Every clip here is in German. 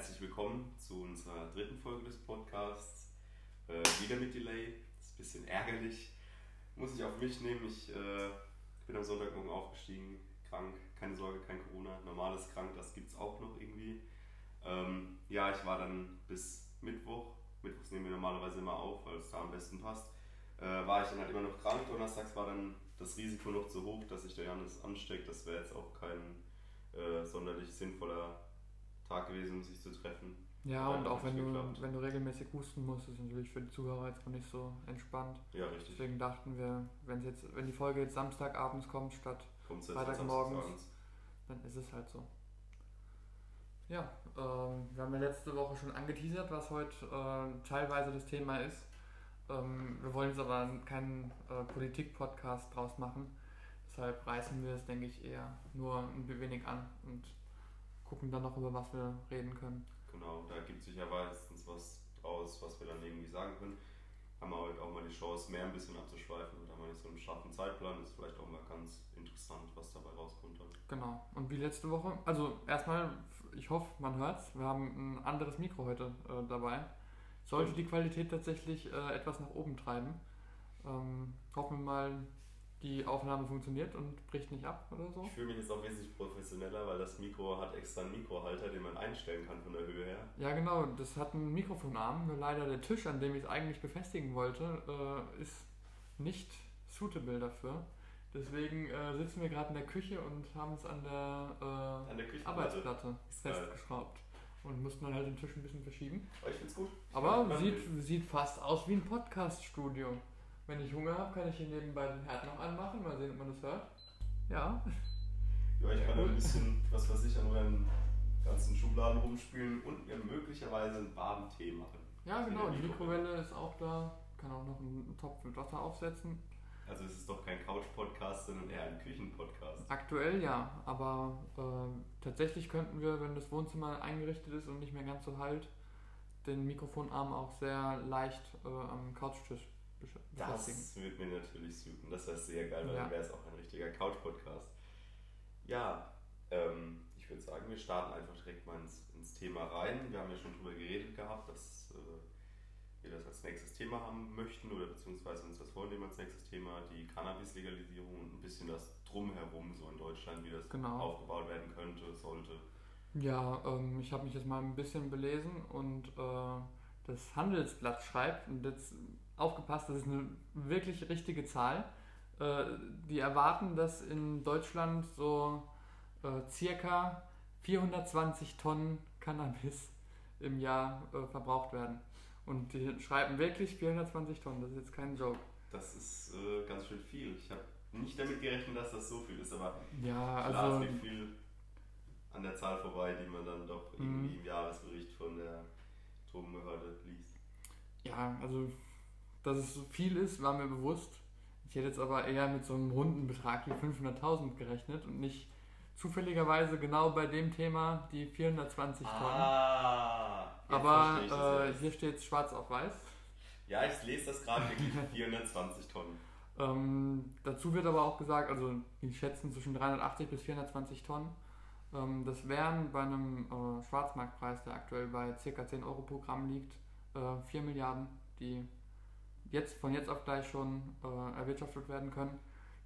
herzlich willkommen zu unserer dritten Folge des Podcasts. Äh, wieder mit Delay, das ist ein bisschen ärgerlich. Muss ich auf mich nehmen. Ich äh, bin am Sonntagmorgen aufgestiegen, krank. Keine Sorge, kein Corona. Normales krank, das gibt es auch noch irgendwie. Ähm, ja, ich war dann bis Mittwoch. Mittwochs nehmen wir normalerweise immer auf, weil es da am besten passt. Äh, war ich dann halt immer noch krank. Donnerstags war dann das Risiko noch zu hoch, dass sich der Janis ansteckt. Das wäre jetzt auch kein äh, sonderlich sinnvoller Tag gewesen, um sich zu treffen. Ja, und auch wenn du, wenn du regelmäßig husten musst, ist natürlich für die Zuhörer jetzt auch nicht so entspannt. Ja, richtig. Deswegen dachten wir, wenn jetzt, wenn die Folge jetzt Samstagabends kommt statt Freitagmorgens, dann ist es halt so. Ja, ähm, wir haben ja letzte Woche schon angeteasert, was heute äh, teilweise das Thema ist. Ähm, wir wollen jetzt aber keinen äh, Politik-Podcast draus machen. Deshalb reißen wir es, denke ich, eher nur ein wenig an und gucken dann noch, über was wir reden können. Genau, da gibt sich ja meistens was draus, was wir dann irgendwie sagen können. Haben wir heute auch mal die Chance, mehr ein bisschen abzuschweifen und haben wir nicht so einen scharfen Zeitplan. Ist vielleicht auch mal ganz interessant, was dabei rauskommt. Dann. Genau, und wie letzte Woche, also erstmal, ich hoffe, man hört es, wir haben ein anderes Mikro heute äh, dabei. Sollte die Qualität tatsächlich äh, etwas nach oben treiben. Ähm, hoffen wir mal, die Aufnahme funktioniert und bricht nicht ab oder so. Ich fühle mich jetzt auch wesentlich professioneller, weil das Mikro hat extra einen Mikrohalter, den man einstellen kann von der Höhe her. Ja, genau, das hat einen Mikrofonarm, nur leider der Tisch, an dem ich es eigentlich befestigen wollte, äh, ist nicht suitable dafür. Deswegen äh, sitzen wir gerade in der Küche und haben es an der, äh, an der Arbeitsplatte festgeschraubt. Und mussten dann halt den Tisch ein bisschen verschieben. Aber ich find's gut. Aber sieht, sieht fast aus wie ein Podcast-Studio. Wenn ich Hunger habe, kann ich hier nebenbei den Herd noch anmachen. Mal sehen, ob man das hört. Ja. Ja, ich kann ja, ein bisschen, was weiß ich, an euren ganzen Schubladen rumspielen und mir möglicherweise einen warmen Tee machen. Ja, genau. Die Mikrowelle ist auch da. Kann auch noch einen Topf mit Wasser aufsetzen. Also es ist doch kein Couch-Podcast, sondern eher ein Küchen-Podcast. Aktuell ja, aber äh, tatsächlich könnten wir, wenn das Wohnzimmer eingerichtet ist und nicht mehr ganz so halt, den Mikrofonarm auch sehr leicht äh, am Couchtisch das würde mir natürlich suchen. Das wäre sehr geil, weil ja. dann wäre es auch ein richtiger Couch-Podcast. Ja, ähm, ich würde sagen, wir starten einfach direkt mal ins, ins, Thema rein. Wir haben ja schon darüber geredet gehabt, dass äh, wir das als nächstes Thema haben möchten oder beziehungsweise uns das vornehmen als nächstes Thema, die Cannabis-Legalisierung und ein bisschen das Drumherum so in Deutschland, wie das genau. aufgebaut werden könnte, sollte. Ja, ähm, ich habe mich jetzt mal ein bisschen belesen und äh, das Handelsblatt schreibt, und jetzt aufgepasst, das ist eine wirklich richtige Zahl. Äh, die erwarten, dass in Deutschland so äh, circa 420 Tonnen Cannabis im Jahr äh, verbraucht werden. Und die schreiben wirklich 420 Tonnen, das ist jetzt kein Joke. Das ist ganz schön viel. Ich habe nicht damit gerechnet, dass das so viel ist, aber ja, klar, also, es geht viel an der Zahl vorbei, die man dann doch irgendwie mhm. im Jahresbericht von der Drogenbehörde liest. Ja, also dass es so viel ist, war mir bewusst. Ich hätte jetzt aber eher mit so einem runden Betrag wie 500.000 gerechnet und nicht zufälligerweise genau bei dem Thema die 420 Tonnen. Ah, aber äh, hier steht es schwarz auf weiß. Ja, ich lese das gerade wirklich 420 Tonnen. Ähm, dazu wird aber auch gesagt, also die schätzen zwischen 380 bis 420 Tonnen. Ähm, das wären bei einem äh, Schwarzmarktpreis, der aktuell bei ca. 10 Euro pro Gramm liegt, äh, 4 Milliarden, die jetzt von jetzt auf gleich schon äh, erwirtschaftet werden können,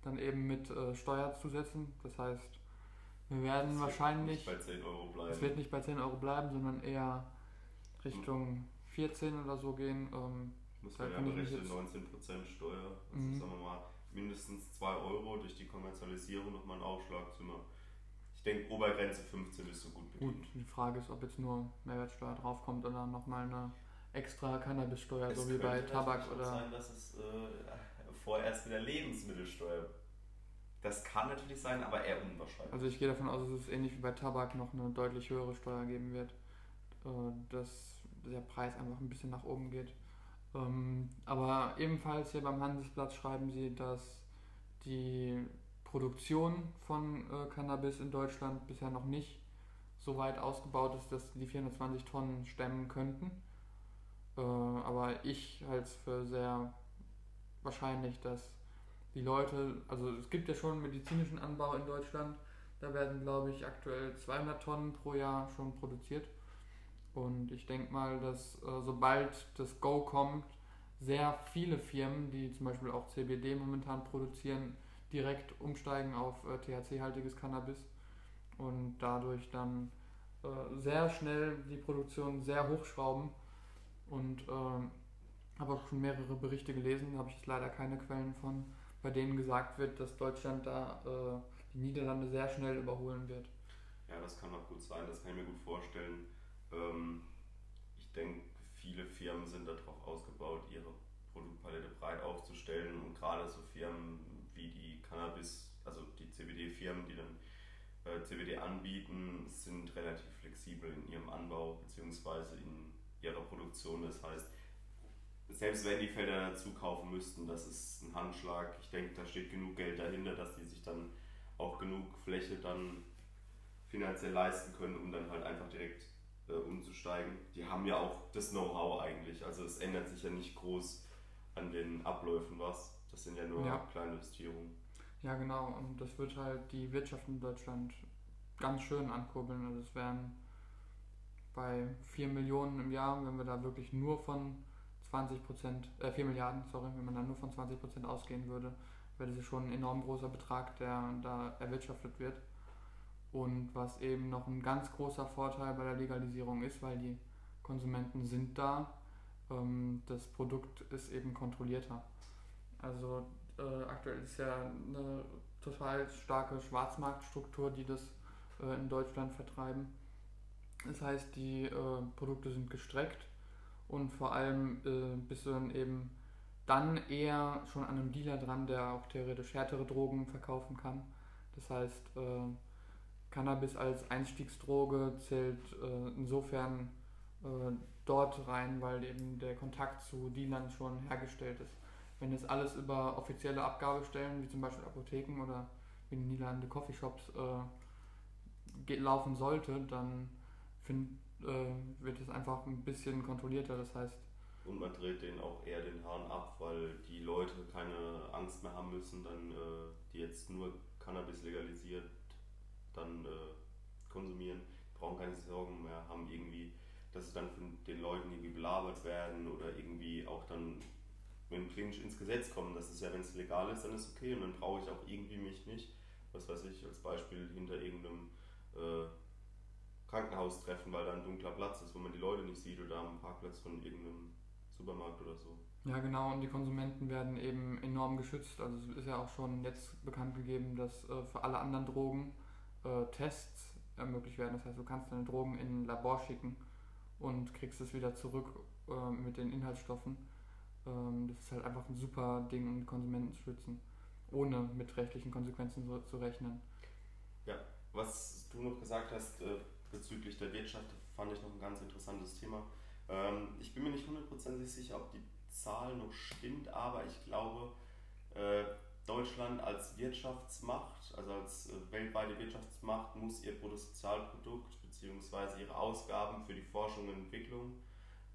dann eben mit äh, Steuerzusätzen. Das heißt, wir werden das wahrscheinlich. Wird nicht bei 10 Euro bleiben. Es wird nicht bei 10 Euro bleiben, sondern eher Richtung 14 oder so gehen. Ähm, muss man ja berechnen, 19% Steuer. Also mhm. sagen wir mal mindestens 2 Euro durch die Kommerzialisierung nochmal ein Aufschlag zu machen. Ich denke, Obergrenze 15 ist so gut bedient. Gut, die Frage ist, ob jetzt nur Mehrwertsteuer draufkommt oder nochmal eine extra Cannabissteuer, es so wie bei Tabak oder. Es kann sein, dass es äh, vorerst wieder Lebensmittelsteuer. Das kann natürlich sein, aber eher unwahrscheinlich. Also ich gehe davon aus, dass es ähnlich wie bei Tabak noch eine deutlich höhere Steuer geben wird. Äh, dass der Preis einfach ein bisschen nach oben geht. Ähm, aber ebenfalls hier beim Handelsblatt schreiben sie, dass die Produktion von äh, Cannabis in Deutschland bisher noch nicht so weit ausgebaut ist, dass die 420 Tonnen stemmen könnten. Äh, aber ich halte es für sehr wahrscheinlich, dass die Leute, also es gibt ja schon medizinischen Anbau in Deutschland, da werden glaube ich aktuell 200 Tonnen pro Jahr schon produziert. Und ich denke mal, dass äh, sobald das Go kommt, sehr viele Firmen, die zum Beispiel auch CBD momentan produzieren, direkt umsteigen auf äh, THC-haltiges Cannabis und dadurch dann äh, sehr schnell die Produktion sehr hochschrauben. Und äh, habe auch schon mehrere Berichte gelesen, habe ich jetzt leider keine Quellen von, bei denen gesagt wird, dass Deutschland da äh, die Niederlande sehr schnell überholen wird. Ja, das kann auch gut sein, das kann ich mir gut vorstellen. Ähm, ich denke, viele Firmen sind darauf ausgebaut, ihre Produktpalette breit aufzustellen und gerade so Firmen wie die Cannabis, also die CBD-Firmen, die dann äh, CBD anbieten, sind relativ flexibel in ihrem Anbau bzw. in ihrer Produktion. Das heißt, selbst wenn die Felder dazu kaufen müssten, das ist ein Handschlag. Ich denke, da steht genug Geld dahinter, dass die sich dann auch genug Fläche dann finanziell leisten können, um dann halt einfach direkt äh, umzusteigen. Die haben ja auch das Know-how eigentlich. Also es ändert sich ja nicht groß an den Abläufen was. Das sind ja nur ja. kleine Investierungen. Ja, genau. Und das wird halt die Wirtschaft in Deutschland ganz schön ankurbeln. Also es wären bei 4 Millionen im Jahr, wenn wir da wirklich nur von 20 Prozent, äh 4 Milliarden, sorry, wenn man da nur von 20 Prozent ausgehen würde, wäre das schon ein enorm großer Betrag, der da erwirtschaftet wird. Und was eben noch ein ganz großer Vorteil bei der Legalisierung ist, weil die Konsumenten sind da, ähm, das Produkt ist eben kontrollierter. Also äh, aktuell ist ja eine total starke Schwarzmarktstruktur, die das äh, in Deutschland vertreiben. Das heißt, die äh, Produkte sind gestreckt und vor allem äh, bist du dann eben dann eher schon an einem Dealer dran, der auch theoretisch härtere Drogen verkaufen kann. Das heißt, äh, Cannabis als Einstiegsdroge zählt äh, insofern dort rein, weil eben der Kontakt zu Dealern schon hergestellt ist wenn das alles über offizielle Abgabestellen, wie zum Beispiel Apotheken oder in den Niederlande Coffeeshops äh, laufen sollte, dann find, äh, wird es einfach ein bisschen kontrollierter. Das heißt. Und man dreht denen auch eher den Hahn ab, weil die Leute keine Angst mehr haben müssen, dann äh, die jetzt nur Cannabis legalisiert dann äh, konsumieren, brauchen keine Sorgen mehr haben irgendwie, dass sie dann von den Leuten irgendwie belabert werden oder irgendwie auch dann wenn klinisch ins Gesetz kommen. Das ist ja, wenn es legal ist, dann ist okay und dann brauche ich auch irgendwie mich nicht, was weiß ich, als Beispiel hinter irgendeinem äh, Krankenhaus treffen, weil da ein dunkler Platz ist, wo man die Leute nicht sieht oder am Parkplatz von irgendeinem Supermarkt oder so. Ja, genau, und die Konsumenten werden eben enorm geschützt. Also es ist ja auch schon jetzt bekannt gegeben, dass äh, für alle anderen Drogen äh, Tests ermöglicht werden. Das heißt, du kannst deine Drogen in ein Labor schicken und kriegst es wieder zurück äh, mit den Inhaltsstoffen. Ähm, das ist halt einfach ein super Ding, um die Konsumenten zu schützen, ohne mit rechtlichen Konsequenzen so, zu rechnen. Ja, was du noch gesagt hast äh, bezüglich der Wirtschaft, fand ich noch ein ganz interessantes Thema. Ähm, ich bin mir nicht hundertprozentig sicher, ob die Zahl noch stimmt, aber ich glaube, äh, Deutschland als Wirtschaftsmacht, also als äh, weltweite Wirtschaftsmacht, muss ihr Bruttosozialprodukt bzw. ihre Ausgaben für die Forschung und Entwicklung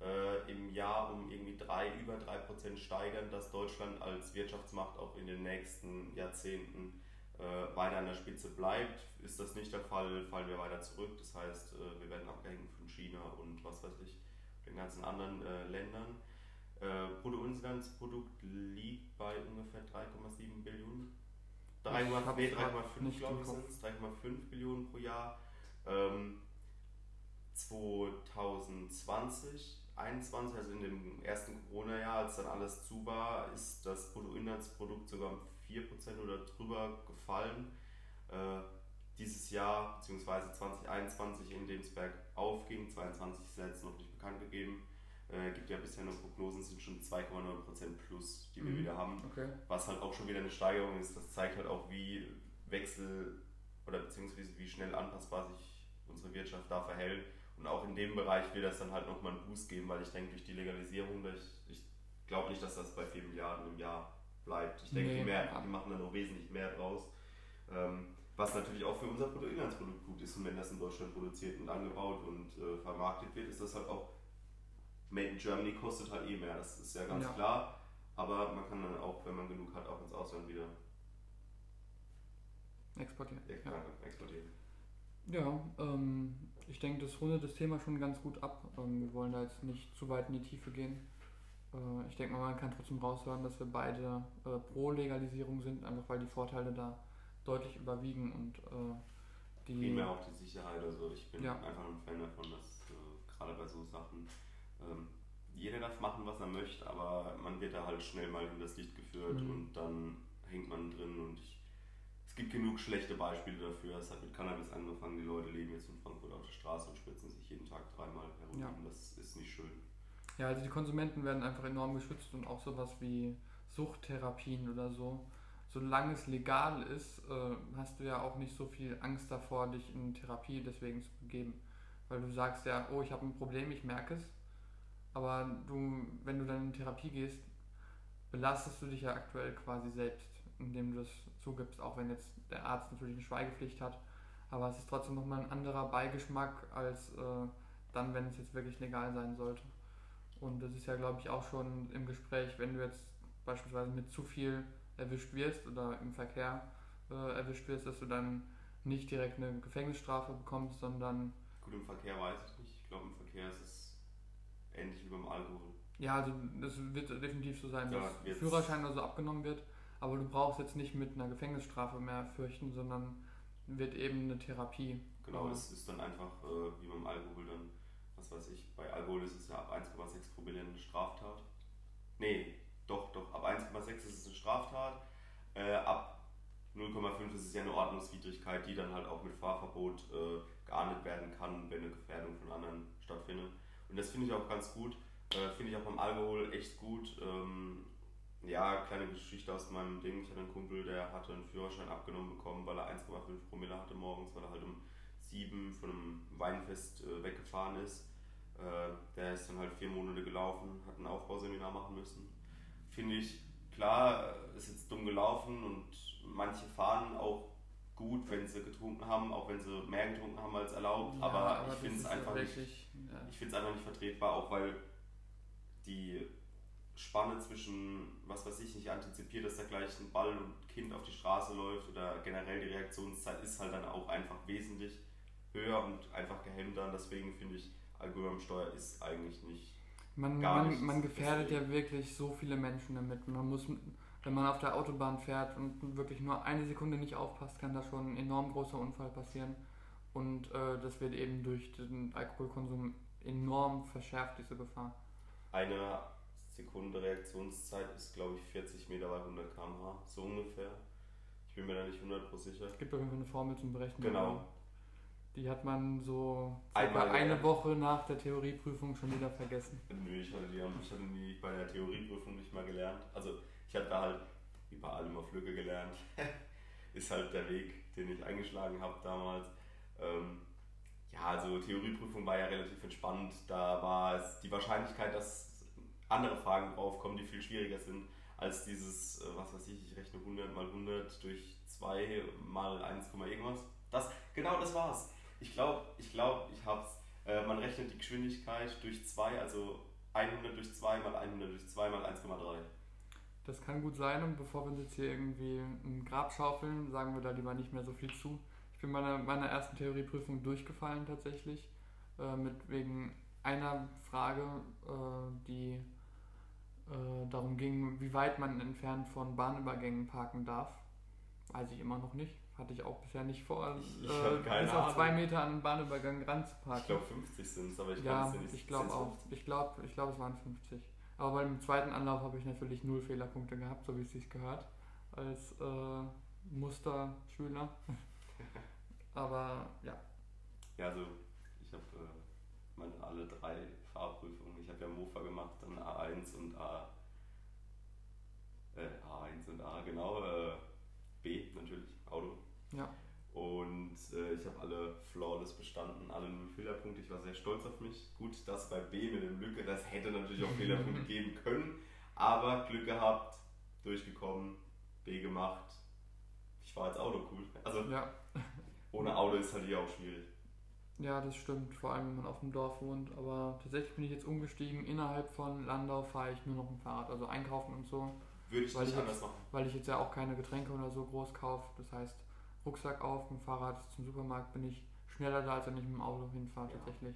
äh, im Jahr um irgendwie drei, über 3% steigern, dass Deutschland als Wirtschaftsmacht auch in den nächsten Jahrzehnten äh, weiter an der Spitze bleibt. Ist das nicht der Fall, fallen wir weiter zurück. Das heißt, äh, wir werden abgehängt von China und was weiß ich, den ganzen anderen äh, Ländern. Äh, Bruttoinlandsprodukt liegt bei ungefähr 3,7 Billionen. 3,5 nee, glaube ich sind es, 3,5 Billionen pro Jahr. Ähm, 2020 2021, also in dem ersten Corona-Jahr, als dann alles zu war, ist das Bruttoinlandsprodukt sogar um 4% oder drüber gefallen. Äh, dieses Jahr, beziehungsweise 2021, in dem es bergauf ging, 2022 ist ja jetzt noch nicht bekannt gegeben, äh, gibt ja bisher noch Prognosen, sind schon 2,9% plus, die wir mhm. wieder haben. Okay. Was halt auch schon wieder eine Steigerung ist. Das zeigt halt auch, wie Wechsel oder beziehungsweise wie schnell anpassbar sich unsere Wirtschaft da verhält und auch in dem Bereich wird das dann halt nochmal einen Boost geben, weil ich denke, durch die Legalisierung, ich, ich glaube nicht, dass das bei 4 Milliarden im Jahr bleibt. Ich denke, nee, die, mehr, die machen da noch wesentlich mehr draus. Ähm, was natürlich auch für unser Bruttoinlandsprodukt gut ist. Und wenn das in Deutschland produziert und angebaut und äh, vermarktet wird, ist das halt auch Made in Germany kostet halt eh mehr. Das ist ja ganz ja. klar. Aber man kann dann auch, wenn man genug hat, auch ins Ausland wieder exportieren. Ja, exportieren. Ja, ähm, ich denke, das rundet das Thema schon ganz gut ab. Ähm, wir wollen da jetzt nicht zu weit in die Tiefe gehen. Äh, ich denke mal, man kann trotzdem raushören, dass wir beide äh, pro Legalisierung sind, einfach weil die Vorteile da deutlich überwiegen und äh, die. Primär auch die Sicherheit. Also ich bin Ja. einfach ein Fan davon, dass äh, gerade bei so Sachen ähm, jeder darf machen, was er möchte, aber man wird da halt schnell mal in das Licht geführt Mhm. und dann hängt man drin und ich, es gibt genug schlechte Beispiele dafür. Es hat mit Cannabis angefangen, die Leute leben jetzt in Frankfurt auf der Straße und spritzen sich jeden Tag dreimal herum. Ja. Das ist nicht schön. Ja, also die Konsumenten werden einfach enorm geschützt und auch sowas wie Suchttherapien oder so. Solange es legal ist, äh, hast du ja auch nicht so viel Angst davor, dich in Therapie deswegen zu begeben. Weil du sagst ja, oh, ich habe ein Problem, ich merke es. Aber du, wenn du dann in Therapie gehst, belastest du dich ja aktuell quasi selbst, indem du das zugibst, auch wenn jetzt der Arzt natürlich eine Schweigepflicht hat. Aber es ist trotzdem nochmal ein anderer Beigeschmack als äh, dann, wenn es jetzt wirklich legal sein sollte. Und das ist ja, glaube ich, auch schon im Gespräch, wenn du jetzt beispielsweise mit zu viel erwischt wirst oder im Verkehr äh, erwischt wirst, dass du dann nicht direkt eine Gefängnisstrafe bekommst, sondern Gut, im Verkehr weiß ich nicht. Ich glaube, im Verkehr ist es ähnlich wie beim Alkohol. ja, also das wird definitiv so sein, Ja, dass Führerschein oder so abgenommen wird, aber du brauchst jetzt nicht mit einer Gefängnisstrafe mehr fürchten, sondern wird eben eine Therapie. Genau, es ist dann einfach äh, wie beim Alkohol dann, was weiß ich, bei Alkohol ist es ja ab 1,6 Promille eine Straftat. Nee, doch, doch, ab 1,6 ist es eine Straftat. Äh, ab 0,5 ist es ja eine Ordnungswidrigkeit, die dann halt auch mit Fahrverbot äh, geahndet werden kann, wenn eine Gefährdung von anderen stattfindet. Und das finde ich auch ganz gut. Äh, finde ich auch beim Alkohol echt gut. Ähm, ja, kleine Geschichte aus meinem Ding. Ich hatte einen Kumpel, der hatte einen Führerschein abgenommen bekommen, weil er 1,5 Promille hatte morgens, weil er halt um 7 von einem Weinfest äh, weggefahren ist. Äh, der ist dann halt vier Monate gelaufen, hat ein Aufbauseminar machen müssen. Finde ich, klar, ist jetzt dumm gelaufen und manche fahren auch gut, wenn sie getrunken haben, auch wenn sie mehr getrunken haben als erlaubt. Ja, aber, ich das finde es einfach nicht ja. ich es einfach nicht vertretbar, auch weil die Spanne zwischen, was weiß ich, nicht antizipiert, dass da gleich ein Ball und Kind auf die Straße läuft oder generell die Reaktionszeit ist halt dann auch einfach wesentlich höher und einfach gehemmter. Und deswegen finde ich, Alkohol am Steuer ist eigentlich nicht. Man, Gar man, man gefährdet Deswegen. ja wirklich so viele Menschen damit. Man muss, wenn man auf der Autobahn fährt und wirklich nur eine Sekunde nicht aufpasst, kann da schon ein enorm großer Unfall passieren. Und äh, das wird eben durch den Alkoholkonsum enorm verschärft, diese Gefahr. Eine Sekunde Reaktionszeit ist, glaube ich, 40 Meter bei 100 km/h, so ungefähr. Ich bin mir da nicht 100% sicher. Es gibt auf jeden Fall eine Formel zum Berechnen. Genau. Die hat man so Einmal eine. Woche nach der Theorieprüfung schon wieder vergessen. Nö, ich hatte die, ich hatte die bei der Theorieprüfung nicht mal gelernt. Also ich hatte da halt wie bei allem auf Lücke gelernt. Ist halt der Weg, den ich eingeschlagen habe damals. Ähm, ja, also Theorieprüfung war ja relativ entspannt. Da war es die Wahrscheinlichkeit, dass andere Fragen draufkommen, die viel schwieriger sind, als dieses, äh, was weiß ich, ich rechne 100 mal 100 durch 2 mal 1, irgendwas. Das, genau das war's. Ich glaube, ich, glaub, ich hab's. Äh, man rechnet die Geschwindigkeit durch 2, also 100 durch 2 mal 100 durch 2 mal 1,3. Das kann gut sein und bevor wir uns jetzt hier irgendwie ein Grab schaufeln, sagen wir da lieber nicht mehr so viel zu. Ich bin meiner, meiner ersten Theorieprüfung durchgefallen tatsächlich, äh, mit wegen einer Frage, äh, die äh, darum ging, wie weit man entfernt von Bahnübergängen parken darf. Weiß ich immer noch nicht. Hatte ich auch bisher nicht vor, Ich- ich äh, keine bis auf zwei Meter an den Bahnübergang Ich ranzuparken. glaube 50 sind es, aber ich Ja, kann es nicht. ich glaube auch. 50? Ich glaube, ich glaub, es waren 50. Aber beim zweiten Anlauf habe ich natürlich null Fehlerpunkte gehabt, so wie es sich gehört, als äh, Musterschüler. Aber ja, Ja, also ich habe äh, meine alle drei Fahrprüfungen. Ich habe ja Mofa gemacht, dann A1 und A. Äh, A1 und A, genau. Äh, B natürlich, Auto. Ja. Und äh, ich habe alle flawless bestanden, alle null Fehlerpunkte. Ich war sehr stolz auf mich. Gut, das bei B mit dem Lücke, das hätte natürlich auch Fehlerpunkte geben können. Aber Glück gehabt, durchgekommen, B gemacht. Ich war als Auto cool. Also ja, ohne Auto ist halt hier auch schwierig. ja, das stimmt, vor allem wenn man auf dem Dorf wohnt. Aber tatsächlich bin ich jetzt umgestiegen. Innerhalb von Landau fahre ich nur noch ein Fahrrad, also einkaufen und so, Würde ich Weil nicht ich anders machen. weil ich jetzt ja auch keine Getränke oder so groß kaufe. Das heißt, Rucksack auf, mit dem Fahrrad zum Supermarkt bin ich schneller da, als wenn ich mit dem Auto hinfahre Ja. tatsächlich.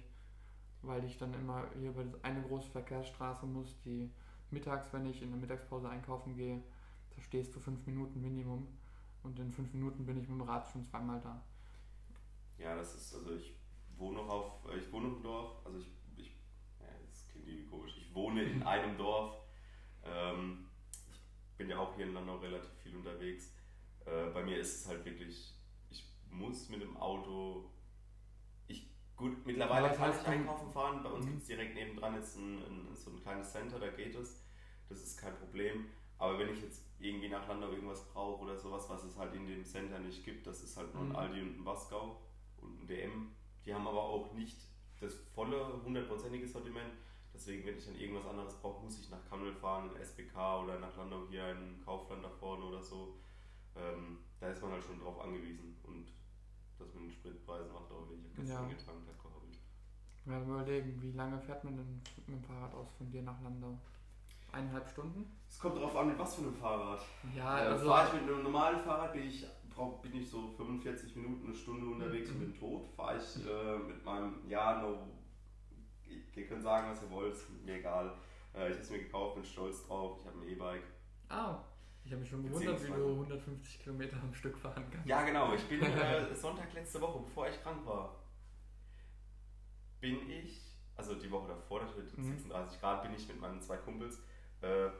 Weil ich dann immer hier über eine große Verkehrsstraße muss, die mittags, wenn ich in der Mittagspause einkaufen gehe, da stehst du fünf Minuten Minimum. Und in fünf Minuten bin ich mit dem Rad schon zweimal da. Ja, das ist, also ich wohne noch auf, äh, ich wohne im Dorf, also ich, ich ja, das klingt irgendwie komisch, ich wohne in einem Dorf. Ähm, ich bin ja auch hier in Landau relativ viel unterwegs. Äh, bei mir ist es halt wirklich, ich muss mit dem Auto, ich, gut, mittlerweile kann ich einkaufen fahren, bei uns Mhm. gibt es direkt nebendran jetzt ein, ein, so ein kleines Center, da geht es, das ist kein Problem. Aber wenn ich jetzt irgendwie nach Landau irgendwas brauche oder sowas, was es halt in dem Center nicht gibt, das ist halt nur ein Mhm. Aldi und ein Wasgau und ein DM. Die haben aber auch nicht das volle, hundertprozentige Sortiment. Deswegen, wenn ich dann irgendwas anderes brauche, muss ich nach Kammel fahren, in SBK oder nach Landau hier in Kaufland da vorne oder so. Ähm, da ist man halt schon drauf angewiesen. Und das mit den Spritpreisen macht auch wirklich. Ich habe gestern Ja. getankt, hat gehobbelt. Mal überlegen, wie lange fährt man denn mit dem Fahrrad aus von dir nach Landau? Eineinhalb Stunden? Es kommt darauf an, mit was für einem Fahrrad. Ja, Äh, also. fahre ich mit einem normalen Fahrrad, bin ich, brauch, bin ich so 45 Minuten, eine Stunde unterwegs Mhm. und bin tot. Fahre ich äh, mit meinem, ja, no, ihr könnt sagen, was ihr wollt, ist mir egal. Äh, ich habe es mir gekauft, bin stolz drauf, ich habe ein E-Bike. Ah, ich habe mich schon gewundert, wie du 150 Kilometer am Stück fahren kannst. Ja, genau, ich bin äh, Sonntag letzte Woche, bevor ich krank war, bin ich, also die Woche davor, natürlich Mhm. 36 Grad, bin ich mit meinen zwei Kumpels äh,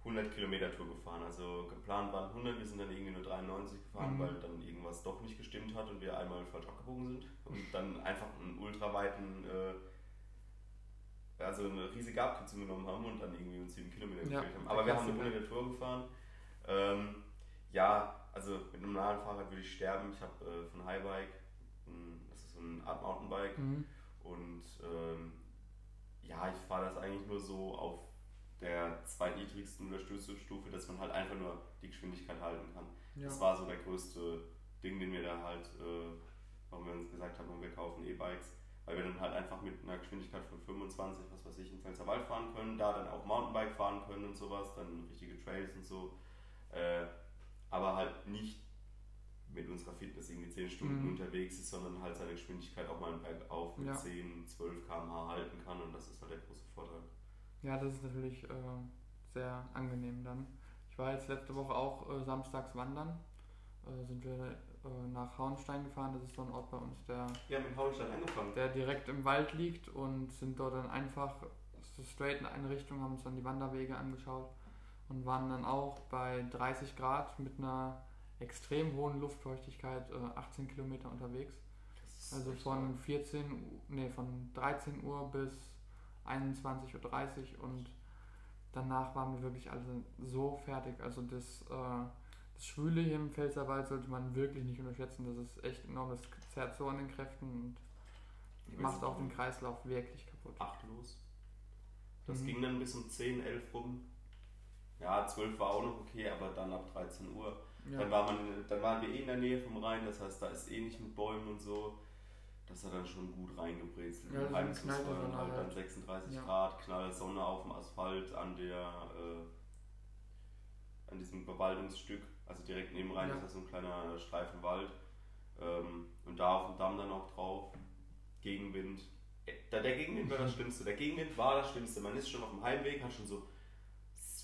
100 Kilometer Tour gefahren. Also geplant waren 100, wir sind dann irgendwie nur 93 gefahren, Mhm. weil dann irgendwas doch nicht gestimmt hat und wir einmal falsch abgebogen sind und dann einfach einen ultraweiten, äh, also eine riesige Abkürzung genommen haben und dann irgendwie uns 7 Kilometer Ja, gefehlt haben. der Aber wir haben eine Klassiker. 100er Tour gefahren. Ähm, ja, also mit einem normalen Fahrrad würde ich sterben. Ich habe äh, von Highbike, ein, das ist so eine Art Mountainbike Mhm. und ähm, ja, ich fahre das eigentlich nur so auf der zweitniedrigsten Unterstützungsstufe, dass man halt einfach nur die Geschwindigkeit halten kann. Ja. Das war so der größte Ding, den wir da halt, äh, warum wir uns gesagt haben, wir kaufen E-Bikes, weil wir dann halt einfach mit einer Geschwindigkeit von 25, was weiß ich, in Pfälzerwald fahren können, da dann auch Mountainbike fahren können und sowas, dann richtige Trails und so, äh, aber halt nicht mit unserer Fitness irgendwie 10 Stunden Mhm. unterwegs ist, sondern halt seine Geschwindigkeit auch mal bergauf mit Ja. 10, 12 km/h halten kann und das ist halt der große Vorteil. Ja, das ist natürlich äh, sehr angenehm dann. Ich war jetzt letzte Woche auch äh, samstags wandern. Äh, sind wir äh, nach Hauenstein gefahren. Das ist so ein Ort bei uns, der, haben in Hauenstein angefangen. der direkt im Wald liegt und sind dort dann einfach so straight in eine Richtung, haben uns dann die Wanderwege angeschaut und waren dann auch bei 30 Grad mit einer extrem hohen Luftfeuchtigkeit äh, 18 Kilometer unterwegs. Also von 14, Uhr- nee, von 13 Uhr bis 21.30 Uhr und danach waren wir wirklich alle so fertig. Also das, äh, das Schwüle hier im Pfälzerwald sollte man wirklich nicht unterschätzen. Das ist echt enorm. Das zerrt so an den Kräften und Ich macht auch den Kreislauf wirklich kaputt. 8 los. Das Mhm. ging dann bis um 10, 11 rum. Ja, 12 war auch noch okay, aber dann ab 13 Uhr. Dann, Ja, war man, dann waren wir eh in der Nähe vom Rhein, das heißt, da ist eh nicht mit Bäumen und so. Das hat dann schon gut reingebrezelt. Ja, Im das Heimsfuß knallte waren Sonne halt dann halt. 36 Ja. Grad, knall Sonne auf dem Asphalt an der äh, an diesem Bewaldungsstück, also direkt neben Rhein Ja. ist das so ein kleiner Streifen Wald. Ähm, und da auf dem Damm dann auch drauf. Gegenwind. Äh, Da, der Gegenwind war das Schlimmste. Der Gegenwind war das Schlimmste. Man ist schon auf dem Heimweg, hat schon so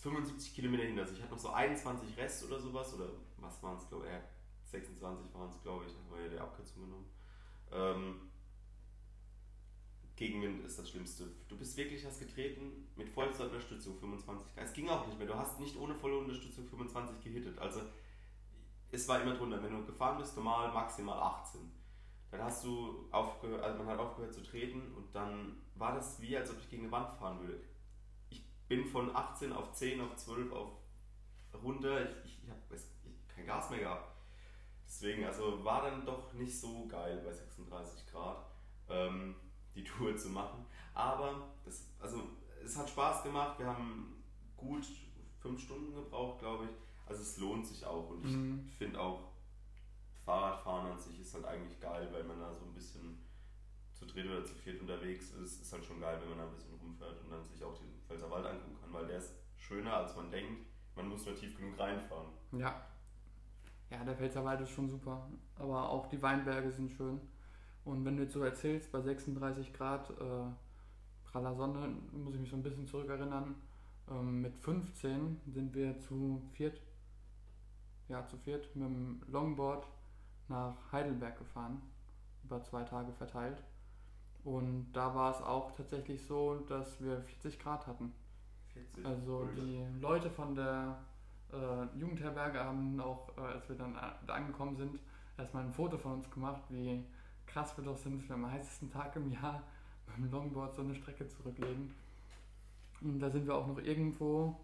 75 Kilometer hinter sich, hat noch so 21 Rest oder sowas, oder was waren es, glaube ich, äh, 26 waren es, glaube ich, haben wir ja die Abkürzung genommen. Ähm, Gegenwind ist das Schlimmste. Du bist wirklich hast getreten mit vollster Unterstützung 25 Es ging auch nicht mehr. Du hast nicht ohne volle Unterstützung 25 gehittet. Also es war immer drunter. Wenn du gefahren bist, normal maximal 18. Dann hast du aufgehört, also man hat aufgehört zu treten und dann war das wie, als ob ich gegen eine Wand fahren würde. Ich bin von 18 auf 10, auf 12, auf runter. Ich, ich, ich habe kein Gas mehr gehabt. Deswegen, also war dann doch nicht so geil bei 36 Grad ähm, die Tour zu machen. Aber es, also, es hat Spaß gemacht. Wir haben gut fünf Stunden gebraucht, glaube ich. Also es lohnt sich auch und ich Mhm. finde auch Fahrradfahren an sich ist halt eigentlich geil, weil man da so ein bisschen zu dritt oder zu viert unterwegs ist. Ist halt schon geil, wenn man da ein bisschen rumfährt und dann sich auch den Pfälzerwald angucken kann, weil der ist schöner als man denkt. Man muss nur tief genug reinfahren. ja. Ja, der Pfälzerwald ist schon super. Aber auch die Weinberge sind schön. Und wenn du jetzt so erzählst, bei 36 Grad äh, praller Sonne, muss ich mich so ein bisschen zurückerinnern, ähm, mit 15 sind wir zu viert, ja zu viert mit dem Longboard nach Heidelberg gefahren, über zwei Tage verteilt. Und da war es auch tatsächlich so, dass wir 40 Grad hatten. 40. Also die Leute von der äh, Jugendherberge haben auch, äh, als wir dann da angekommen sind, erstmal ein Foto von uns gemacht, wie krass wir doch sind, dass wir am heißesten Tag im Jahr dem Longboard so eine Strecke zurücklegen. Und da sind wir auch noch irgendwo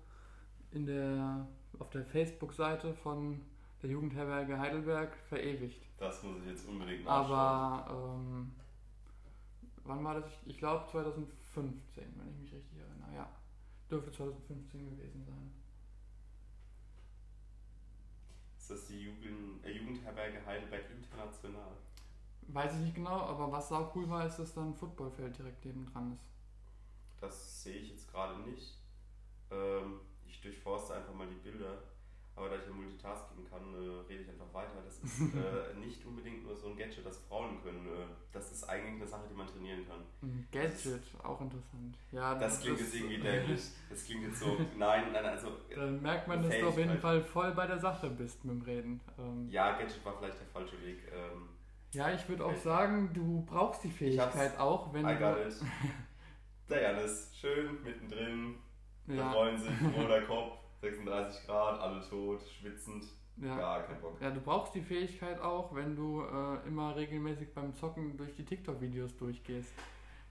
in der, auf der Facebook-Seite von der Jugendherberge Heidelberg verewigt. Das muss ich jetzt unbedingt nachschauen. Aber ähm, wann war das? Ich glaube 2015, wenn ich mich richtig erinnere. Ja, dürfte 2015 gewesen sein. Ist das die Jugend, äh, Jugendherberge Heidelberg International? Weiß ich nicht genau, aber was sau cool war, ist, dass da ein Footballfeld direkt neben dran ist. Das sehe ich jetzt gerade nicht. Ähm, ich durchforste einfach mal die Bilder. Aber da ich ja multitasking kann, äh, rede ich einfach weiter. Das ist äh, nicht unbedingt nur so ein Gadget, das Frauen können. Äh, das ist eigentlich eine Sache, die man trainieren kann. Ein Gadget, auch interessant. Ja, Das klingt jetzt irgendwie dämlich. Das klingt jetzt so, nein, nein, also. Dann merkt man, dass du auf jeden. Fall voll bei der Sache bist mit dem Reden. Ähm, Ja, Gadget war vielleicht der falsche Weg. Ähm, ja, ich würde auch sagen, du brauchst die Fähigkeit auch, wenn I du. got it. Der Janis, schön mittendrin, da Ja, freuen sich, roter Kopf, 36 Grad, alle tot, schwitzend, ja. gar kein Bock. Ja, du brauchst die Fähigkeit auch, wenn du äh, immer regelmäßig beim Zocken durch die TikTok-Videos durchgehst.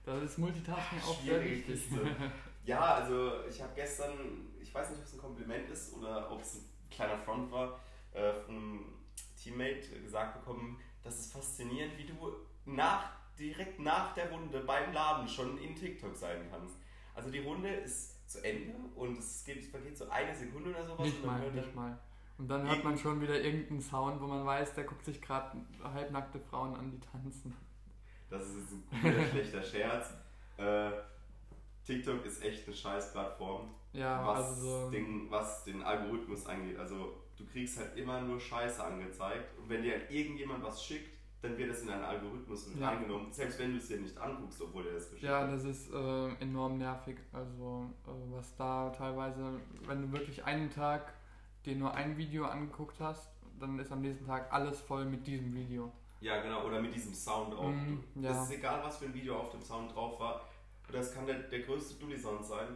Da ist Multitasking auch sehr wichtig. Ja, also ich habe gestern, ich weiß nicht, ob es ein Kompliment ist oder ob es ein kleiner Front war, äh, von einem Teammate gesagt bekommen, das ist faszinierend, wie du nach, direkt nach der Runde beim Laden schon in TikTok sein kannst. Also die Runde ist zu Ende und es geht, vergeht so eine Sekunde oder sowas. Nicht und dann mal, hört nicht mal. Und dann hört man schon wieder irgendeinen Sound, wo man weiß, der guckt sich gerade halbnackte Frauen an, die tanzen. Das ist jetzt ein guter, schlechter Scherz. Äh, TikTok ist echt eine scheiß Plattform. Ja, was, also so. den, was den Algorithmus angeht. Also du kriegst halt immer nur Scheiße angezeigt und wenn dir halt irgendjemand was schickt, dann wird das in einen Algorithmus mit Ja. reingenommen, selbst wenn du es dir nicht anguckst, obwohl er es geschickt Ja, hat. das ist äh, enorm nervig. Also, äh, was da teilweise, wenn du wirklich einen Tag dir nur ein Video angeguckt hast, dann ist am nächsten Tag alles voll mit diesem Video. Ja, genau, oder mit diesem Sound auch. Mhm, ja. Es ist egal, was für ein Video auf dem Sound drauf war. Es kann der, der größte Dulli-Sound sein.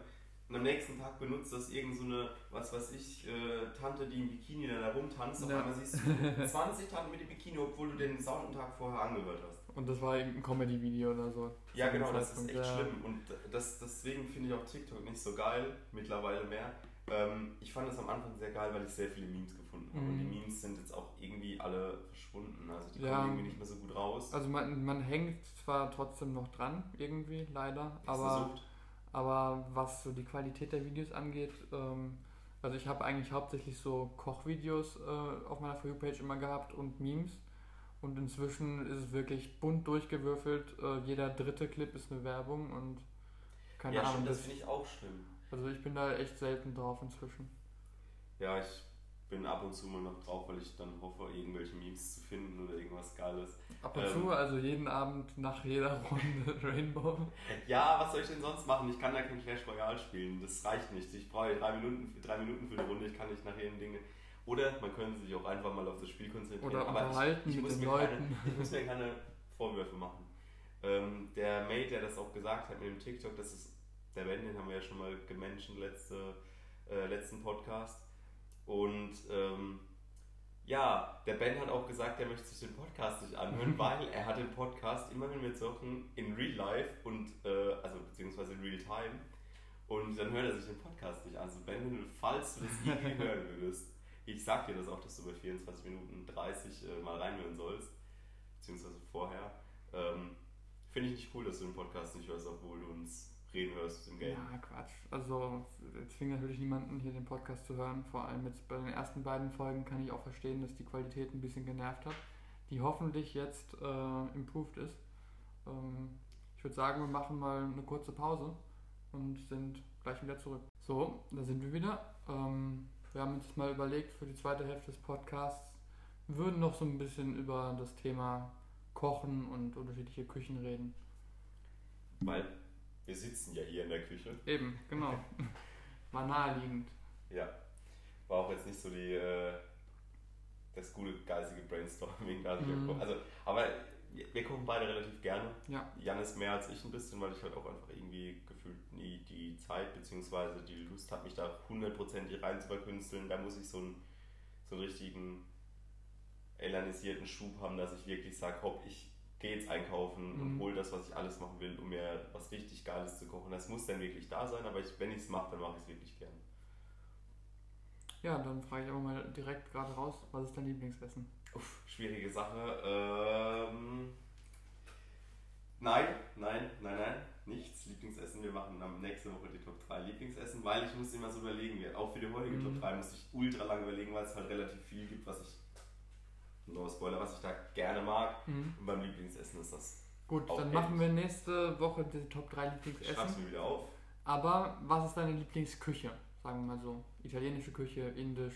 Und am nächsten Tag benutzt das irgend so eine, was weiß ich, äh, Tante, die im Bikini dann da rumtanzt. Auf Ja. einmal siehst du 20 Tanten mit dem Bikini, obwohl du den Sound einen Tag vorher angehört hast. Und das war irgendein Comedy-Video oder so. Ja, genau, das ist echt ja. schlimm. Und das, deswegen finde ich auch TikTok nicht so geil, mittlerweile mehr. Ähm, ich fand es am Anfang sehr geil, weil ich sehr viele Memes gefunden habe. Und Mhm. die Memes sind jetzt auch irgendwie alle verschwunden. Also die Ja. kommen irgendwie nicht mehr so gut raus. Also man, man hängt zwar trotzdem noch dran, irgendwie, leider, Das eine aber, Sucht. Aber was so die Qualität der Videos angeht, ähm, also ich habe eigentlich hauptsächlich so Kochvideos äh, auf meiner For You-Page immer gehabt und Memes. Und inzwischen ist es wirklich bunt durchgewürfelt. Äh, jeder dritte Clip ist eine Werbung und keine ja, Ahnung. das das, finde ich auch schlimm. also ich bin da echt selten drauf inzwischen. Ja, ich bin ab und zu mal noch drauf, weil ich dann hoffe, irgendwelche Memes zu finden oder irgendwas Geiles. Ab und Ähm. zu, also jeden Abend nach jeder Runde Rainbow. Ja, was soll ich denn sonst machen? Ich kann da kein Clash Royale spielen. Das reicht nicht. Ich brauche drei Minuten, drei Minuten für eine Runde. Ich kann nicht nach jedem Ding. Oder man könnte sich auch einfach mal auf das Spiel konzentrieren. Oder Aber unterhalten ich, ich, mit muss den mir keine, Leuten. ich muss mir keine Vorwürfe machen. Ähm, der Mate, der das auch gesagt hat mit dem TikTok, das ist der Ben, den haben wir ja schon mal gemenschen letzte, äh, letzten Podcast. Und ähm, ja, der Ben hat auch gesagt, er möchte sich den Podcast nicht anhören, weil er hat den Podcast immer wenn wir zocken in Real Life und äh, also beziehungsweise in Real Time. Und dann hört er sich den Podcast nicht an. Also Ben, falls du das irgendwie hören würdest, ich sag dir das auch, dass du bei 24 Minuten 30 äh, mal reinhören sollst, beziehungsweise vorher. Ähm, Finde ich nicht cool, dass du den Podcast nicht hörst, obwohl du uns reden hörst im Game. Ja, Quatsch. Also, es zwingt natürlich niemanden, hier den Podcast zu hören. Vor allem jetzt bei den ersten beiden Folgen kann ich auch verstehen, dass die Qualität ein bisschen genervt hat, die hoffentlich jetzt äh, improved ist. Ähm, ich würde sagen, wir machen mal eine kurze Pause und sind gleich wieder zurück. So, da sind wir wieder. Ähm, wir haben uns mal überlegt, für die zweite Hälfte des Podcasts wir würden noch so ein bisschen über das Thema Kochen und unterschiedliche Küchen reden. Weil wir sitzen ja hier in der Küche. Eben, genau. War naheliegend. Ja. War auch jetzt nicht so die, äh, das gute geistige Brainstorming. Mhm. also, aber wir kochen beide relativ gerne. Ja. Jan ist mehr als ich ein bisschen, weil ich halt auch einfach irgendwie gefühlt nie die Zeit bzw. die Lust habe, mich da hundertprozentig rein zu verkünsteln. Da muss ich so einen, so einen richtigen elanisierten Schub haben, dass ich wirklich sage, hopp, ich gehe jetzt einkaufen Mhm. und hole das, was ich alles machen will, um mir was richtig Geiles zu kochen. Das muss dann wirklich da sein, aber ich, wenn ich es mache, dann mache ich es wirklich gern. Ja, dann frage ich aber mal direkt gerade raus, was ist dein Lieblingsessen? Uff, schwierige Sache. Ähm, nein, nein, nein, nein, nichts. Lieblingsessen. Wir machen am nächste Woche die Top 3 Lieblingsessen, weil ich muss immer so überlegen. Auch für die heutige Mhm. Top 3 muss ich ultra lang überlegen, weil es halt relativ viel gibt, was ich, no Spoiler, was ich da gerne mag. Mhm. Und beim Lieblingsessen ist das. Gut, dann machen wir nächste Woche die Top 3 Ich schreib's Lieblingsessen. mir wieder auf. Aber was ist deine Lieblingsküche? Sagen wir mal so. Italienische Küche, indisch,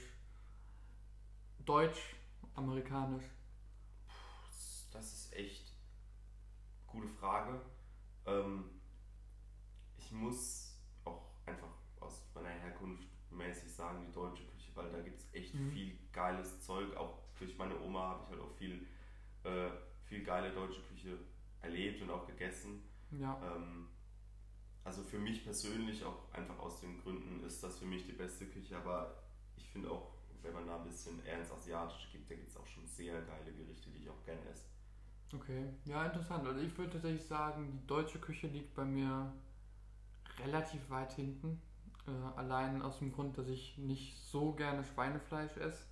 deutsch, amerikanisch. Das ist echt gute Frage. Ähm, ich muss auch einfach aus meiner Herkunft mäßig sagen, die deutsche Küche, weil da gibt es echt Mhm. viel geiles Zeug. Auch durch meine Oma habe ich halt auch viel, äh, viel geile deutsche Küche erlebt und auch gegessen. Ja, Ähm, also für mich persönlich, auch einfach aus den Gründen, ist das für mich die beste Küche, aber ich finde auch, wenn man da ein bisschen eher ins Asiatische geht, da gibt es auch schon sehr geile Gerichte, die ich auch gerne esse. okay. Ja, interessant. Also ich würde tatsächlich sagen, die deutsche Küche liegt bei mir relativ weit hinten. Äh, allein aus dem Grund, dass ich nicht so gerne Schweinefleisch esse.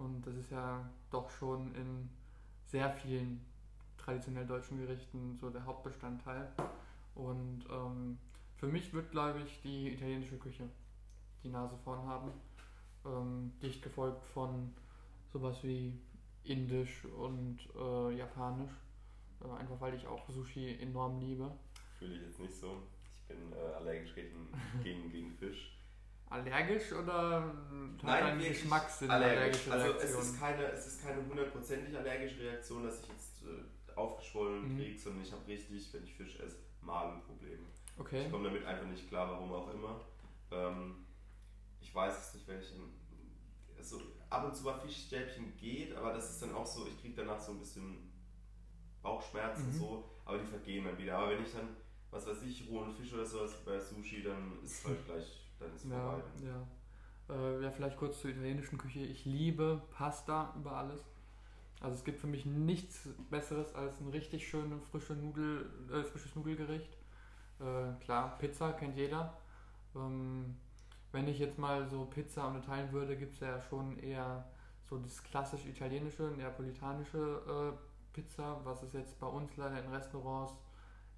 Und das ist ja doch schon in sehr vielen traditionell deutschen Gerichten so der Hauptbestandteil. Und ähm, für mich wird, glaube ich, die italienische Küche die Nase vorn haben. Ähm, dicht gefolgt von sowas wie Indisch und äh, Japanisch. Äh, einfach weil ich auch Sushi enorm liebe. Fühle ich jetzt nicht so. Ich bin äh, allergisch gegen, gegen, gegen Fisch. Allergisch oder hat Nein, Geschmackssinn allergisch. allergische Also es ist, keine, es ist keine hundertprozentig allergische Reaktion, dass ich jetzt äh, aufgeschwollen Mhm. kriege, sondern ich habe richtig, wenn ich Fisch esse, Magenprobleme. okay. Ich komme damit einfach nicht klar, warum auch immer. Ähm, ich weiß es nicht, wenn ich in, also ab und zu mal Fischstäbchen geht, aber das ist dann auch so, ich kriege danach so ein bisschen Bauchschmerzen Mhm. so, aber die vergehen dann wieder. Aber wenn ich dann, was weiß ich, rohen Fisch oder sowas bei Sushi, dann ist es halt gleich, dann ist es Ja, vorbei. ja. Äh, ja, vielleicht kurz zur italienischen Küche. Ich liebe Pasta über alles. Also es gibt für mich nichts Besseres als ein richtig schönes frische Nudel, äh, frisches Nudelgericht. Äh, klar, Pizza kennt jeder. Ähm, wenn ich jetzt mal so Pizza unterteilen würde, gibt es ja schon eher so das klassisch italienische, neapolitanische äh, Pizza, was es jetzt bei uns leider in Restaurants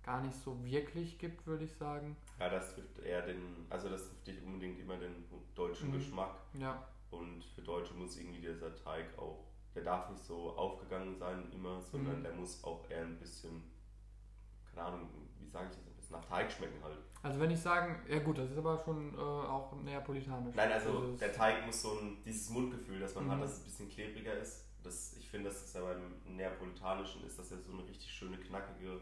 gar nicht so wirklich gibt, würde ich sagen. Ja, das trifft eher den, also das trifft nicht unbedingt immer den deutschen Mhm. Geschmack. Ja, Und für Deutsche muss irgendwie dieser Teig auch, der darf nicht so aufgegangen sein immer, sondern Mhm. der muss auch eher ein bisschen, keine Ahnung, wie sage ich das, ein bisschen nach Teig schmecken halt. Also wenn ich sagen, ja gut, das ist aber schon äh, auch neapolitanisch. Nein, also es- der Teig muss so ein, dieses Mundgefühl, das man Mhm. hat, dass es ein bisschen klebriger ist. Das, ich finde, dass es ja beim Neapolitanischen ist, dass er so eine richtig schöne, knackige,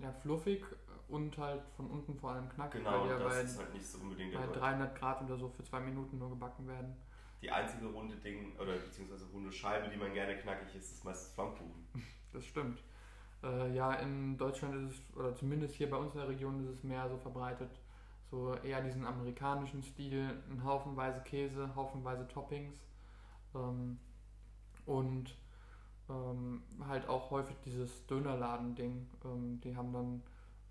ja, fluffig und halt von unten vor allem knackig, genau, weil die ja bei, ist halt nicht so bei Deutsche. 300 Grad oder so für zwei Minuten nur gebacken werden. Die einzige runde Ding, oder beziehungsweise runde Scheibe, die man gerne knackig isst, ist meistens Flammkuchen. Das stimmt. Äh, ja, in Deutschland ist es, oder zumindest hier bei uns in der Region ist es mehr so verbreitet, so eher diesen amerikanischen Stil, ein Haufenweise Käse, haufenweise Toppings ähm, und ähm, halt auch häufig dieses Dönerladen-Ding. Ähm, die haben dann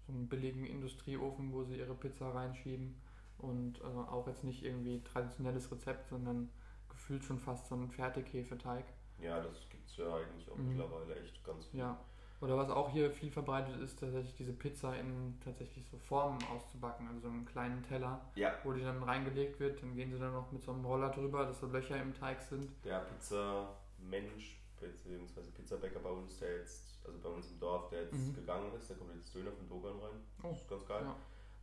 so einen billigen Industrieofen, wo sie ihre Pizza reinschieben und äh, auch jetzt nicht irgendwie traditionelles Rezept, sondern gefühlt schon fast so einen Fertighefeteig. Ja, das gibt es ja eigentlich auch Mhm. mittlerweile echt ganz viel. Ja. Oder was auch hier viel verbreitet ist, tatsächlich diese Pizza in tatsächlich so Formen auszubacken, also so einen kleinen Teller, Ja, wo die dann reingelegt wird, dann gehen sie dann noch mit so einem Roller drüber, dass so Löcher im Teig sind. der Pizza-Mensch, beziehungsweise Pizzabäcker bei uns, der jetzt, also bei uns im Dorf, der jetzt Mhm. gegangen ist, der kommt jetzt Döner von Dogan rein. Oh, Das ist ganz geil. ja.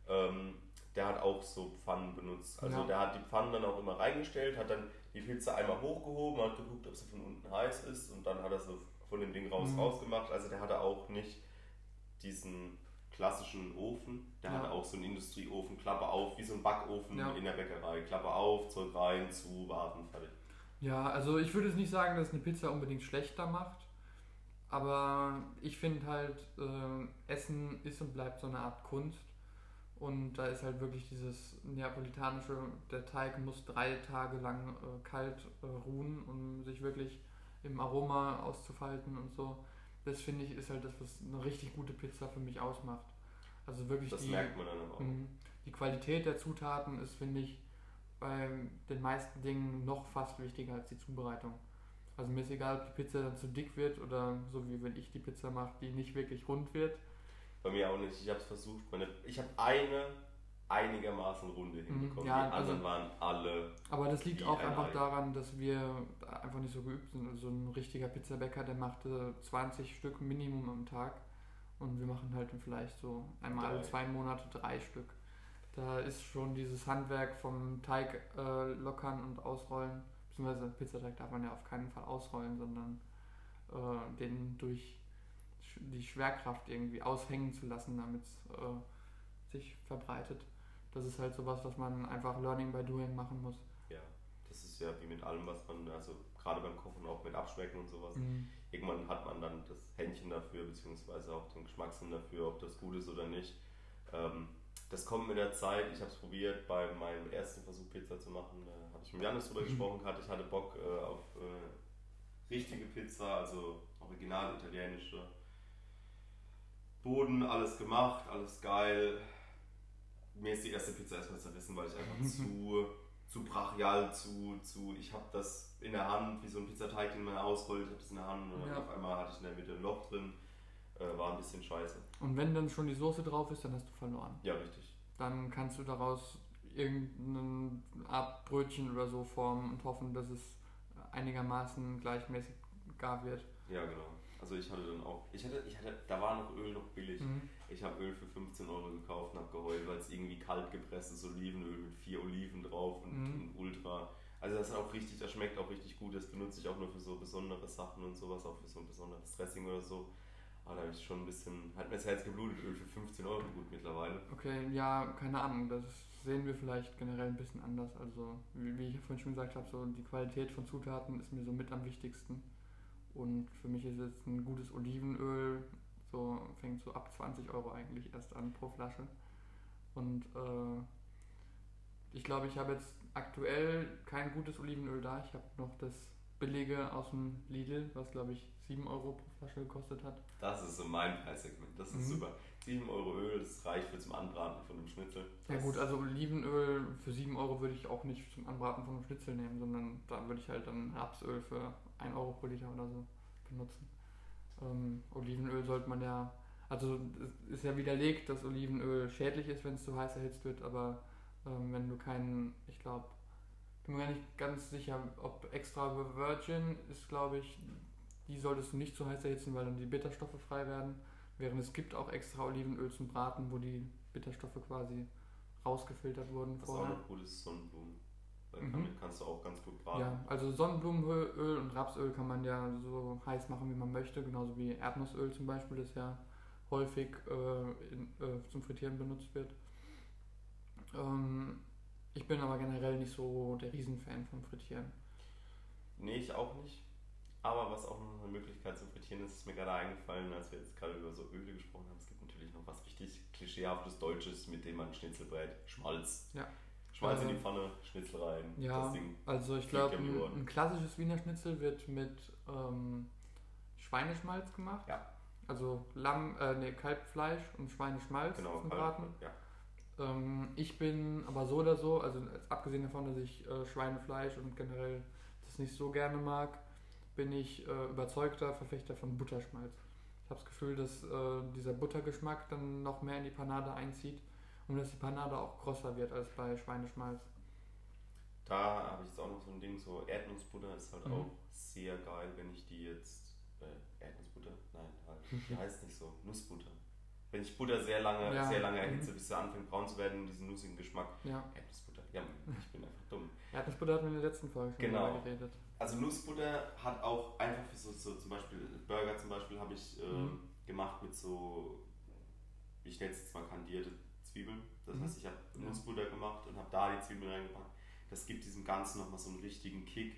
Ähm, der hat auch so Pfannen benutzt. Also Ja. der hat die Pfannen dann auch immer reingestellt, hat dann die Pizza einmal hochgehoben, hat geguckt, ob sie von unten heiß ist und dann hat er von von dem Ding raus Mhm. rausgemacht. Also der hatte auch nicht diesen klassischen Ofen. Der Ja. hatte auch so einen Industrieofen, Klappe auf, wie so ein Backofen Ja. in der Bäckerei. Klappe auf, Zeug rein, zu, warten, fertig. Ja, also ich würde jetzt nicht sagen, dass eine Pizza unbedingt schlechter macht. Aber ich finde halt, äh, Essen ist und bleibt so eine Art Kunst. Und da ist halt wirklich dieses neapolitanische, der Teig muss drei Tage lang äh, kalt äh, ruhen, um sich wirklich im Aroma auszufalten und so. Das finde ich ist halt das, was eine richtig gute Pizza für mich ausmacht. Also wirklich Das die, merkt man dann auch. Mhm. Die Qualität der Zutaten ist, finde ich, bei den meisten Dingen noch fast wichtiger als die Zubereitung. Also mir ist egal, ob die Pizza dann zu dick wird oder so wie wenn ich die Pizza mache, die nicht wirklich rund wird. Bei mir auch nicht. Ich habe es versucht. Meine, ich habe eine einigermaßen Runde hinbekommen. Mhm. ja, die anderen also- waren alle. Aber das liegt auch ein einfach Ei. daran, dass wir einfach nicht so geübt sind. Also ein richtiger Pizzabäcker, der machte 20 Stück Minimum am Tag und wir machen halt vielleicht so einmal alle Drei. zwei Monate drei Stück. Da ist schon dieses Handwerk vom Teig äh, lockern und ausrollen, beziehungsweise Pizzateig darf man ja auf keinen Fall ausrollen, sondern äh, den durch die Schwerkraft irgendwie aushängen zu lassen, damit es äh, sich verbreitet. Das ist halt sowas, was man einfach Learning by Doing machen muss. Ja, das ist ja wie mit allem, was man, also gerade beim Kochen auch mit Abschmecken und sowas. Irgendwann hat man dann das Händchen dafür, beziehungsweise auch den Geschmackssinn dafür, ob das gut ist oder nicht. Ähm, das kommt mit der Zeit. Ich habe es probiert bei meinem ersten Versuch Pizza zu machen. Da habe ich mit Janis drüber Mhm. gesprochen gehabt. Ich hatte Bock äh, auf äh, richtige Pizza, also original italienische. Boden, alles gemacht, alles geil. Mir ist die erste Pizza erstmal zerrissen, weil ich einfach zu, zu brachial, zu, zu. Ich habe das in der Hand, wie so ein Pizzateig, den man ausrollt. Ich habe das in der Hand und Ja. auf einmal hatte ich in der Mitte ein Loch drin. Äh, war ein bisschen scheiße. Und wenn dann schon die Soße drauf ist, dann hast du verloren. Ja, richtig. Dann kannst du daraus irgendeine Art Brötchen oder so formen und hoffen, dass es einigermaßen gleichmäßig gar wird. Ja, genau. Also ich hatte dann auch, ich hatte, ich hatte, da war noch Öl noch billig. Mhm. Ich habe Öl für 15 Euro gekauft und habe geheult, weil es irgendwie kalt gepresstes Olivenöl mit vier Oliven drauf und, Mhm. und Ultra. Also das ist auch richtig, das schmeckt auch richtig gut. Das benutze ich auch nur für so besondere Sachen und sowas, auch für so ein besonderes Dressing oder so. Aber da habe ich schon ein bisschen, hat mir das Herz geblutet, Öl für 15 Euro gut mittlerweile. Okay, ja, keine Ahnung, das sehen wir vielleicht generell ein bisschen anders. Also, wie, wie ich vorhin schon gesagt habe, so die Qualität von Zutaten ist mir so mit am wichtigsten. Und für mich ist jetzt ein gutes Olivenöl, so fängt so ab 20 Euro eigentlich erst an pro Flasche. Und äh, ich glaube, ich habe jetzt aktuell kein gutes Olivenöl da. Ich habe noch das billige aus dem Lidl, was glaube ich 7 Euro pro Flasche gekostet hat. Das ist so mein Preissegment, das ist Mhm. super. 7 Euro Öl, das reicht für zum Anbraten von einem Schnitzel. Ja Das- gut, also Olivenöl für 7 Euro würde ich auch nicht zum Anbraten von einem Schnitzel nehmen, sondern da würde ich halt dann Rapsöl für 1 Euro pro Liter oder so benutzen. Ähm, Olivenöl sollte man ja, also es ist ja widerlegt, dass Olivenöl schädlich ist, wenn es zu heiß erhitzt wird, aber ähm, wenn du keinen, ich glaube, bin mir gar nicht ganz sicher, ob extra Virgin ist, glaube ich, die solltest du nicht zu heiß erhitzen, weil dann die Bitterstoffe frei werden. Während es gibt auch extra Olivenöl zum Braten, wo die Bitterstoffe quasi rausgefiltert wurden Was auch vorher. noch gut ist, Sonnenblumen. Mhm. damit kannst du auch ganz gut braten. Ja, also Sonnenblumenöl und Rapsöl kann man ja so heiß machen, wie man möchte, genauso wie Erdnussöl zum Beispiel, das ja häufig äh, in, äh, zum Frittieren benutzt wird. Ähm, ich bin aber generell nicht so der Riesenfan vom Frittieren. Nee, ich auch nicht. Aber was auch noch eine Möglichkeit zum Frittieren ist, ist mir gerade eingefallen, als wir jetzt gerade über so Öle gesprochen haben. Es gibt natürlich noch was richtig klischeehaftes Deutsches, mit dem man Schnitzel brät. Schmalz. Ja. Schmalz in Äh, die Pfanne, Schnitzel rein. Ja, Das Ding. also ich glaube, ein, ein klassisches Wiener Schnitzel wird mit ähm, Schweineschmalz gemacht. Ja. Also Lamm, äh, nee, Kalbfleisch und Schweineschmalz Genau, Kalb- Braten. Ja. Ähm, ich bin aber so oder so, also abgesehen davon, dass ich äh, Schweinefleisch und generell das nicht so gerne mag, bin ich äh, überzeugter Verfechter von Butterschmalz. Ich habe das Gefühl, dass äh, dieser Buttergeschmack dann noch mehr in die Panade einzieht und dass die Panade auch grosser wird als bei Schweineschmalz. Da habe ich jetzt auch noch so ein Ding, so Erdnussbutter ist halt Mhm. auch sehr geil, wenn ich die jetzt. Äh, Erdnussbutter? Nein, halt. Die heißt nicht so. Nussbutter. Wenn ich Butter sehr lange, Ja. sehr lange Mhm. erhitze, bis sie anfängt braun zu werden und diesen nussigen Geschmack. Ja, Erdnussbutter. Ja, ich bin einfach dumm. Erdnussbutter hatten wir in der letzten Folge schon Genau. geredet. Also Nussbutter hat auch einfach für so, so zum Beispiel Burger zum Beispiel habe ich ähm, Mhm. gemacht mit so, ich nenne es jetzt mal kandierte Zwiebeln. Das Mhm. heißt, ich habe. Nussbutter gemacht und habe da die Zwiebeln reingepackt. Das gibt diesem Ganzen nochmal so einen richtigen Kick,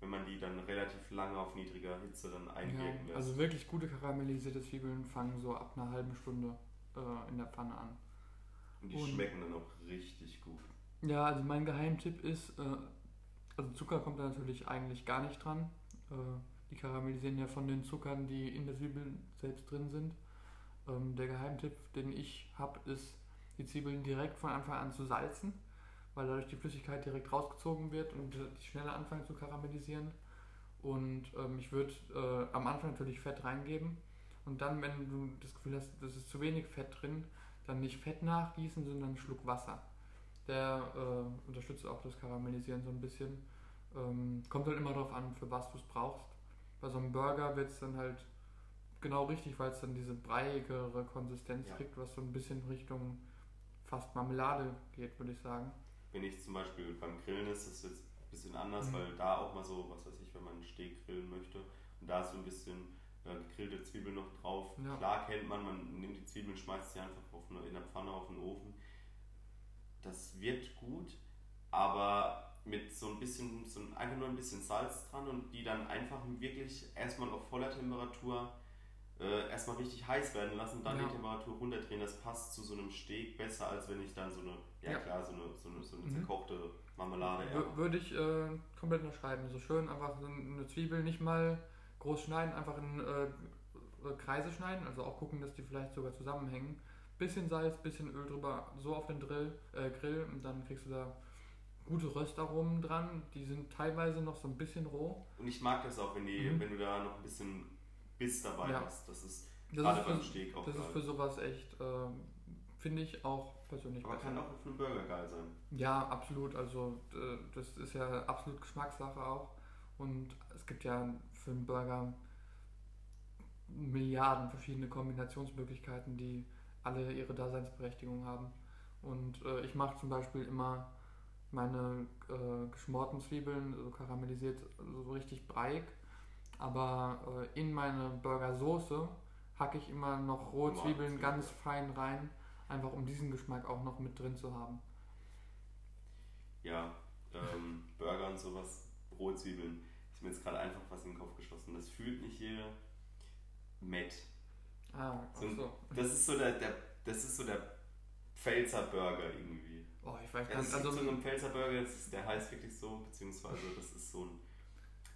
wenn man die dann relativ lange auf niedriger Hitze dann einwirken Ja, lässt. also wirklich gute karamellisierte Zwiebeln fangen so ab einer halben Stunde äh, in der Pfanne an. und die und- schmecken dann auch richtig gut. Ja, also mein Geheimtipp ist, äh, also Zucker kommt da natürlich eigentlich gar nicht dran. Äh, die karamellisieren ja von den Zuckern, die in der Zwiebel selbst drin sind. Ähm, der Geheimtipp, den ich habe, ist, die Zwiebeln direkt von Anfang an zu salzen, weil dadurch die Flüssigkeit direkt rausgezogen wird und die schneller anfangen zu karamellisieren. Und ähm, ich würde äh, am Anfang natürlich Fett reingeben und dann, wenn du das Gefühl hast, das ist zu wenig Fett drin, dann nicht Fett nachgießen, sondern einen Schluck Wasser. Der äh, unterstützt auch das Karamellisieren so ein bisschen. Ähm, kommt halt immer darauf an, für was du es brauchst. Bei so einem Burger wird es dann halt genau richtig, weil es dann diese breiigere Konsistenz Ja. kriegt, was so ein bisschen Richtung fast Marmelade geht, würde ich sagen. Wenn ich zum Beispiel beim Grillen ist, das ist jetzt ein bisschen anders, Mhm. weil da auch mal so, was weiß ich, wenn man einen Steak grillen möchte und da ist so ein bisschen äh, gegrillte Zwiebeln noch drauf. Ja. Klar kennt man, man nimmt die Zwiebeln, schmeißt sie einfach auf eine, in der Pfanne auf den Ofen. Das wird gut, aber mit so ein bisschen, so ein, einfach nur ein bisschen Salz dran und die dann einfach wirklich erstmal auf voller Temperatur äh, erstmal richtig heiß werden lassen, dann Ja. die Temperatur runterdrehen. Das passt zu so einem Steak besser, als wenn ich dann so eine, ja, Ja. klar, so eine, so eine, so eine Mhm. zerkochte Marmelade eher. Würde ich äh, komplett unterschreiben. So schön einfach eine Zwiebel nicht mal groß schneiden, einfach in äh, äh, Kreise schneiden, also auch gucken, dass die vielleicht sogar zusammenhängen. Bisschen Salz, bisschen Öl drüber, so auf den Drill, äh, Grill und dann kriegst du da gute Röstaromen dran. Die sind teilweise noch so ein bisschen roh. Und ich mag das auch, wenn, die, Mhm. wenn du da noch ein bisschen Biss dabei Ja. hast. Das ist Das gerade ist beim für, Steak auch das ist geil. für sowas echt, äh, finde ich auch persönlich Aber besser. kann auch für einen Burger geil sein. Ja, absolut. Also das ist ja absolut Geschmackssache auch. Und es gibt ja für einen Burger Milliarden verschiedene Kombinationsmöglichkeiten, die alle ihre Daseinsberechtigung haben. Und äh, ich mache zum Beispiel immer meine äh, geschmorten Zwiebeln, so karamellisiert, so richtig breiig. Aber äh, in meine Burgersoße hacke ich immer noch rohe Zwiebeln. ganz fein rein, einfach um diesen Geschmack auch noch mit drin zu haben. Ja, ähm, Burger und sowas, rohe Zwiebeln. Ist mir jetzt gerade einfach was in den Kopf geschossen. Das fühlt nicht jeder. Met. Ah, So ein- so. Das ist so der, der das ist so der Pfälzer Burger irgendwie. Oh, ich weiß gar nicht. Also, so einen Pfälzer Burger, ist, der heißt wirklich so, beziehungsweise das ist so ein,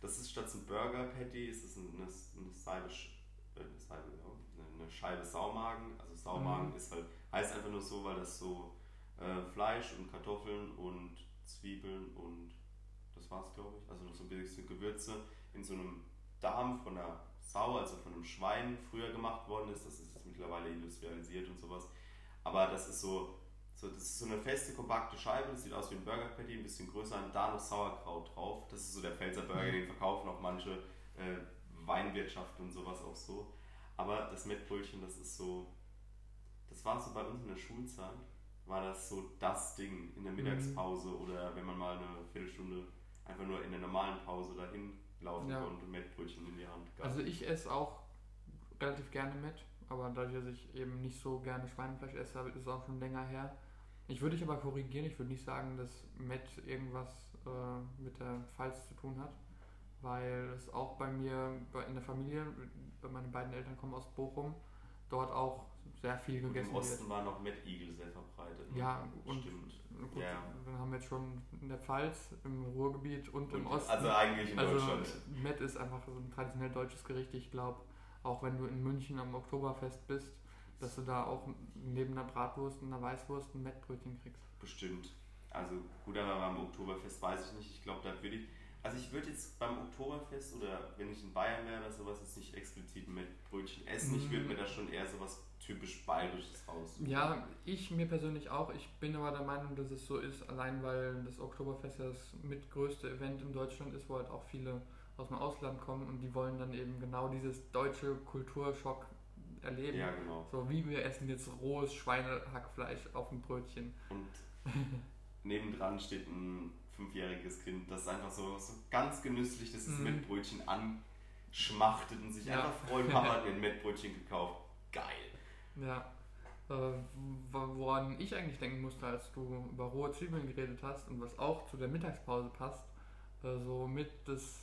das ist statt so ein Burger Patty, ist es eine, eine Sch- äh, eine, Scheibe, ja, eine Scheibe Saumagen. Also Saumagen Mhm. ist halt, heißt einfach nur so, weil das so äh, Fleisch und Kartoffeln und Zwiebeln und das war's glaube ich, also noch so ein bisschen Gewürze in so einem Darm von einer Sau, also von einem Schwein früher gemacht worden ist. Das ist jetzt mittlerweile industrialisiert und sowas. Aber das ist so, so, das ist so eine feste, kompakte Scheibe, das sieht aus wie ein Burger Patty, ein bisschen größer, und da noch Sauerkraut drauf. Das ist so der Pfälzer Burger, den verkaufen auch manche äh, Weinwirtschaften und sowas auch so. Aber das Mettbrötchen, das ist so, das war so bei uns in der Schulzeit, war das so das Ding in der Mittagspause oder wenn man mal eine Viertelstunde einfach nur in der normalen Pause dahin laufen Ja. konnte, Mettbrötchen in die Hand. Geil. also ich esse auch relativ gerne mit, aber dadurch, dass ich eben nicht so gerne Schweinefleisch esse, ist es auch schon länger her. Ich würde dich aber korrigieren, ich würde nicht sagen, dass Met irgendwas äh, mit der Pfalz zu tun hat, weil es auch bei mir bei- in der Familie, meine beiden Eltern kommen aus Bochum, dort auch sehr viel und gegessen im wird. Osten war noch Mettigel sehr verbreitet. ne? Ja, und Stimmt. gut, Ja. dann haben wir jetzt schon in der Pfalz, im Ruhrgebiet und, im Und- Osten. Also eigentlich in Also Deutschland. Met ist einfach so ein traditionell deutsches Gericht. Ich glaube, auch wenn du in München am Oktoberfest bist, dass du da auch neben einer Bratwurst und einer Weißwurst ein Mettbrötchen kriegst. Bestimmt. Also gut, aber beim Oktoberfest weiß ich nicht. Ich glaube, da würde ich. Also ich würde jetzt beim Oktoberfest oder wenn ich in Bayern wäre oder sowas jetzt nicht explizit mit Brötchen essen. Ich würde Mhm. mir da schon eher sowas typisch Bayerisches raussuchen. Ja, ich mir persönlich auch. Ich bin aber der Meinung, dass es so ist, allein weil das Oktoberfest ja das mitgrößte Event in Deutschland ist, wo halt auch viele aus dem Ausland kommen und die wollen dann eben genau dieses deutsche Kulturschock erleben. Ja, genau. So wie wir essen jetzt rohes Schweinehackfleisch auf dem Brötchen. Und nebendran steht ein fünfjähriges Kind, das einfach so, so ganz genüsslich das Mhm. Mettbrötchen anschmachtet und sich Ja. einfach freut, Papa hat mir ein Mettbrötchen gekauft. Geil. Ja. Äh, wo- woran ich eigentlich denken musste, als du über rohe Zwiebeln geredet hast und was auch zu der Mittagspause passt, äh, so mit das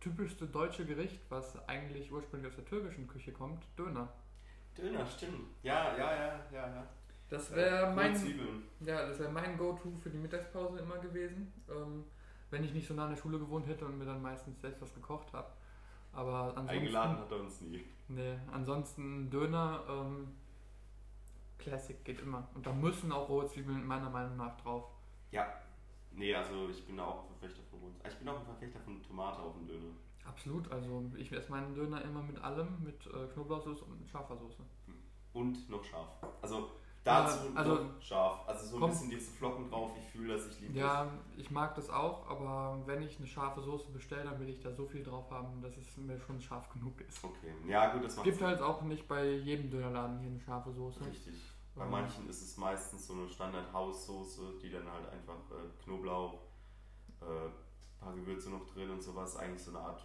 typischste deutsche Gericht, was eigentlich ursprünglich aus der türkischen Küche kommt, Döner. Döner, stimmt. Ja, ja, ja, ja, ja. Das wäre Rohe mein, ja, das wäre mein Go-To für die Mittagspause immer gewesen, ähm, wenn ich nicht so nah an der Schule gewohnt hätte und mir dann meistens selbst was gekocht habe. Aber ansonsten, Eingeladen hat er uns nie. nee, ansonsten Döner, ähm, Classic geht immer. Und da müssen auch rohe Zwiebeln meiner Meinung nach drauf. Ja. Nee, also ich bin auch ein Verfechter von Rot. Ich bin auch ein Verfechter von Tomate auf dem Döner. Absolut, also ich esse meinen Döner immer mit allem, mit äh, Knoblauchsoße und mit scharfer Soße. Und noch scharf. Also dazu Ja, also- noch scharf. Also so ein bisschen diese Flocken drauf. Ich fühle, dass ich liebe Ja, ich mag das auch, aber wenn ich eine scharfe Soße bestelle, dann will ich da so viel drauf haben, dass es mir schon scharf genug ist. das. Okay. Ja, gut, das Es macht gibt Sinn. halt auch nicht bei jedem Dönerladen hier eine scharfe Soße. Richtig. Bei Ähm, manchen ist es meistens so eine Standard-Haussoße, die dann halt einfach äh, Knoblauch, äh, paar Gewürze noch drin und sowas. Eigentlich so eine Art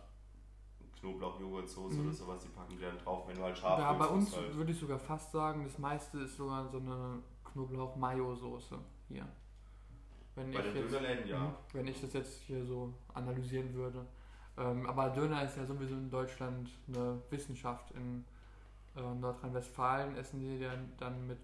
Knoblauch-Joghurt-Soße Mhm. oder sowas. Die packen die dann drauf, wenn du halt scharf Ja, bei uns halt. würde ich sogar fast sagen, das meiste ist sogar so eine Knoblauch-Mayo-Soße hier. Wenn Bei ich den jetzt- Dönerläden, ja. Mhm, Wenn ich das jetzt hier so analysieren würde. Ähm, aber Döner ist ja sowieso in Deutschland eine Wissenschaft. In äh, Nordrhein-Westfalen essen die dann, dann mit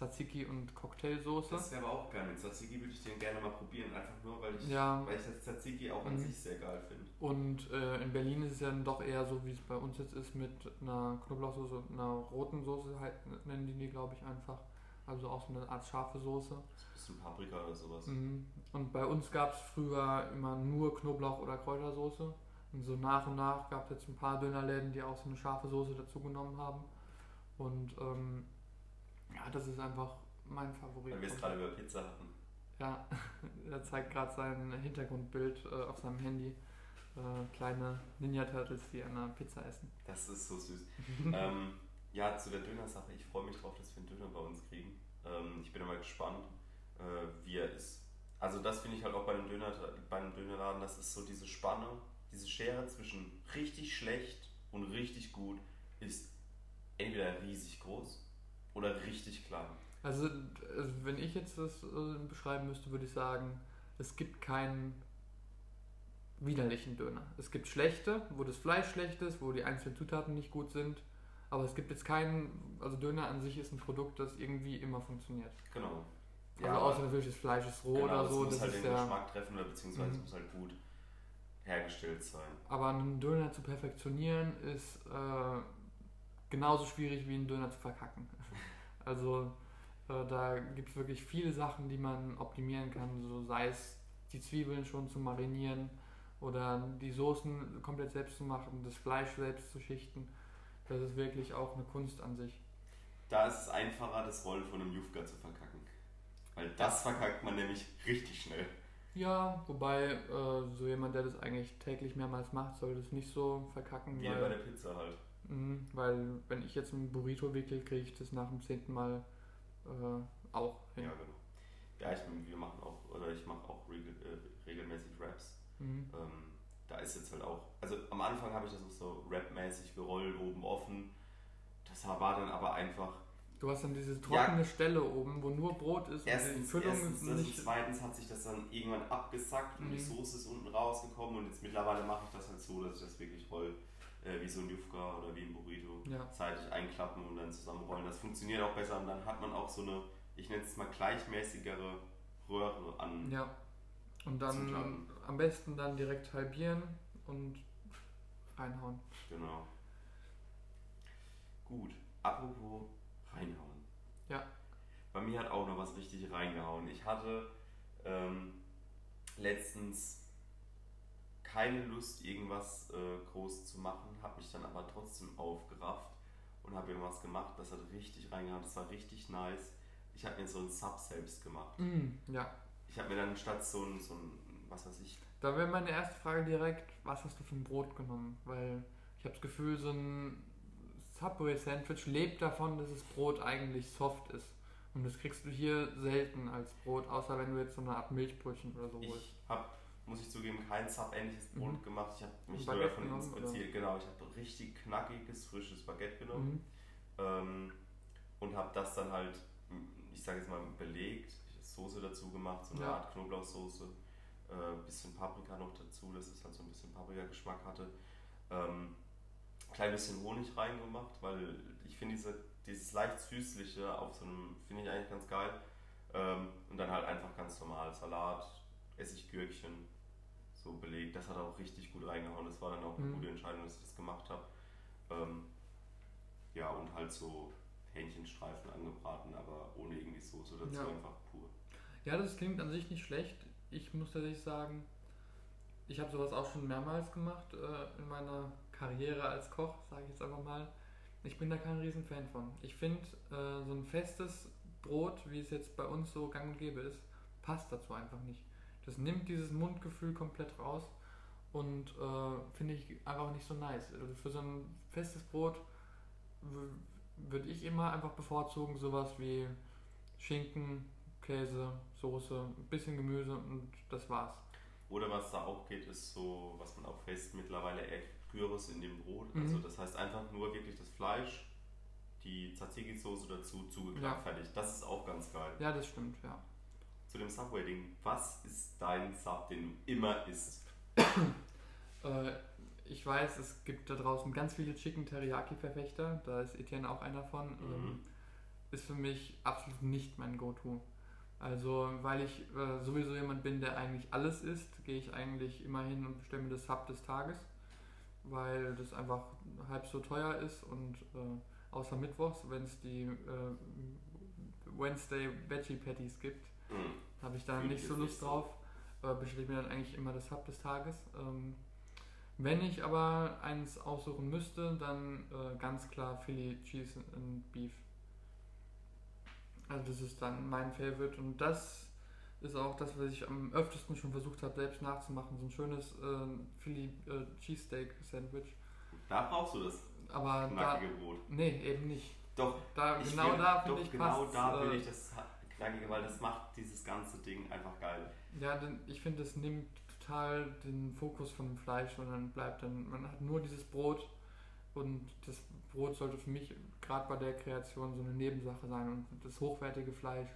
Tzatziki und Cocktailsoße. Das wäre aber auch geil. Mit Tzatziki würde ich den gerne mal probieren, einfach nur, weil ich, Ja. weil ich das Tzatziki auch an Mhm. sich sehr geil finde. Und äh, in Berlin ist es ja dann doch eher so, wie es bei uns jetzt ist, mit einer Knoblauchsoße und einer roten Soße, halt, nennen die die, glaube ich, einfach. Also auch so eine Art scharfe Soße. bisschen Paprika oder sowas. Mhm. Und bei uns gab es früher immer nur Knoblauch- oder Kräutersoße. Und so nach und nach gab es jetzt ein paar Dönerläden, die auch so eine scharfe Soße dazu genommen haben. Und ähm, ja, das ist einfach mein Favorit. Weil wir es gerade über Pizza hatten. Ja, er zeigt gerade sein Hintergrundbild äh, auf seinem Handy. Äh, kleine Ninja Turtles, die an einer Pizza essen. Das ist so süß. ähm, ja, zu der Döner-Sache. Ich freue mich drauf, dass wir einen Döner bei uns kriegen. Ähm, ich bin immer gespannt, äh, wie er ist. Also das finde ich halt auch bei einem, Döner, bei einem Dönerladen, das ist so diese Spanne, diese Schere zwischen richtig schlecht und richtig gut ist entweder riesig groß oder richtig klein. Also, also wenn ich jetzt das äh, beschreiben müsste, würde ich sagen, es gibt keinen widerlichen Döner. Es gibt schlechte, wo das Fleisch schlecht ist, wo die einzelnen Zutaten nicht gut sind. Aber es gibt jetzt keinen, also Döner an sich ist ein Produkt, das irgendwie immer funktioniert. Genau. Also außer natürlich das Fleisch ist roh genau, oder das so, muss das halt ist den ja. Geschmack treffen oder beziehungsweise Mhm. es muss halt gut hergestellt sein. Aber einen Döner zu perfektionieren ist äh, genauso schwierig wie einen Döner zu verkacken. Also äh, da gibt es wirklich viele Sachen, die man optimieren kann, so sei es die Zwiebeln schon zu marinieren oder die Soßen komplett selbst zu machen, das Fleisch selbst zu schichten. Das ist wirklich auch eine Kunst an sich. Da ist es einfacher, das Rollen von einem Jufka zu verkacken. Weil das verkackt man nämlich richtig schnell. Ja, wobei äh, so jemand, der das eigentlich täglich mehrmals macht, soll das nicht so verkacken, Wie weil bei der Pizza halt. Mhm, weil wenn ich jetzt ein Burrito wickel, kriege ich das nach dem zehnten Mal äh, auch hin. Ja, genau. Ja, ich, wir machen auch, oder ich mache auch regel, äh, regelmäßig Raps. Mhm. Ähm, da ist jetzt halt auch, also am Anfang habe ich das auch so rapmäßig gerollt, oben offen. Das war dann aber einfach, Du hast dann diese trockene Stelle oben, wo nur Brot ist und die erstens, Füllung erstens und nicht. zweitens hat sich das dann irgendwann abgesackt und die Mhm. Soße ist unten rausgekommen und jetzt mittlerweile mache ich das halt so, dass ich das wirklich roll, äh, wie so ein Jufka oder wie ein Burrito. Ja. Zeitig einklappen und dann zusammenrollen. Das funktioniert auch besser und dann hat man auch so eine, ich nenne es mal gleichmäßigere Röhre an. Ja. Und dann am besten dann direkt halbieren und reinhauen. Genau. Gut, apropos reinhauen. Ja. Bei mir hat auch noch was richtig reingehauen. Ich hatte ähm, letztens keine Lust, irgendwas äh, groß zu machen, habe mich dann aber trotzdem aufgerafft und habe irgendwas gemacht. Das hat richtig reingehauen. Das war richtig nice. Ich habe mir so einen Sub selbst gemacht. Mm, ja. Ich habe mir dann statt so ein, so ein, was weiß ich, Da wäre meine erste Frage direkt, was hast du für ein Brot genommen? Weil ich habe das Gefühl, so ein Subway-Sandwich lebt davon, dass das Brot eigentlich soft ist. Und das kriegst du hier selten als Brot, außer wenn du jetzt so eine Art Milchbrötchen oder so holst. Ich habe, muss ich zugeben, kein Sub-ähnliches Brot Mhm. gemacht. Ich habe mich nur davon genommen, inspiziert. Genau, ich habe richtig knackiges, frisches Baguette genommen. Mhm. Ähm, und habe das dann halt, ich sage jetzt mal, belegt, Soße dazu gemacht, so eine Ja. Art Knoblauchsoße, äh, bisschen Paprika noch dazu, dass es halt so ein bisschen Paprika-Geschmack hatte. Ähm, klein bisschen Honig reingemacht, weil ich finde diese, dieses leicht süßliche auf so einem, finde ich eigentlich ganz geil. Ähm, und dann halt einfach ganz normal Salat, Essiggürkchen, so belegt. Das hat auch richtig gut reingehauen. Das war dann auch eine Mhm. gute Entscheidung, dass ich das gemacht habe. Ähm, ja, und halt so Hähnchenstreifen angebraten, aber ohne irgendwie Soße dazu, Ja. einfach pur. Ja, das klingt an sich nicht schlecht. Ich muss tatsächlich sagen, ich habe sowas auch schon mehrmals gemacht äh, in meiner Karriere als Koch, sage ich jetzt einfach mal. Ich bin da kein Riesenfan von. Ich finde, äh, so ein festes Brot, wie es jetzt bei uns so gang und gäbe ist, passt dazu einfach nicht. Das nimmt dieses Mundgefühl komplett raus und äh, finde ich einfach nicht so nice. Also für so ein festes Brot würde ich immer einfach bevorzugen, sowas wie Schinken, Käse, Soße, ein bisschen Gemüse und das war's. Oder was da auch geht, ist so, was man auch fest mittlerweile eher Gyros in dem Brot. Mhm. Also das heißt einfach nur wirklich das Fleisch, die Tzatziki-Soße dazu, zugeklappt, fertig. Das ist auch ganz geil. Ja, das stimmt, ja. Zu dem Subway-Ding, was ist dein Sub, den du immer isst? Äh, ich weiß, es gibt da draußen ganz viele Chicken Teriyaki-Verfechter, da ist Etienne auch einer von. Ähm, Mhm. ist für mich absolut nicht mein Go-To. Also, weil ich äh, sowieso jemand bin, der eigentlich alles isst, gehe ich eigentlich immer hin und bestelle mir das Sub des Tages, weil das einfach halb so teuer ist und äh, außer Mittwochs, wenn es die äh, Wednesday Veggie Patties gibt, Mhm. habe ich da nicht so Lust nicht so. drauf. Äh, bestelle ich mir dann eigentlich immer das Hub des Tages. Ähm, wenn ich aber eins aussuchen müsste, dann äh, ganz klar Philly Cheese and Beef. Also das ist dann mein Favorite und das ist auch das, was ich am öftesten schon versucht habe, selbst nachzumachen. So ein schönes äh, Philly äh, Cheesesteak Sandwich. Da brauchst du das Aber da, knackige Brot. nee, eben nicht. Doch, Da, genau will, da finde ich genau passt, da will äh, ich das knackige, weil das macht dieses ganze Ding einfach geil. Ja, denn ich finde, es nimmt total den Fokus von dem Fleisch dann bleibt dann, man hat nur dieses Brot und das Brot sollte für mich gerade bei der Kreation so eine Nebensache sein und das hochwertige Fleisch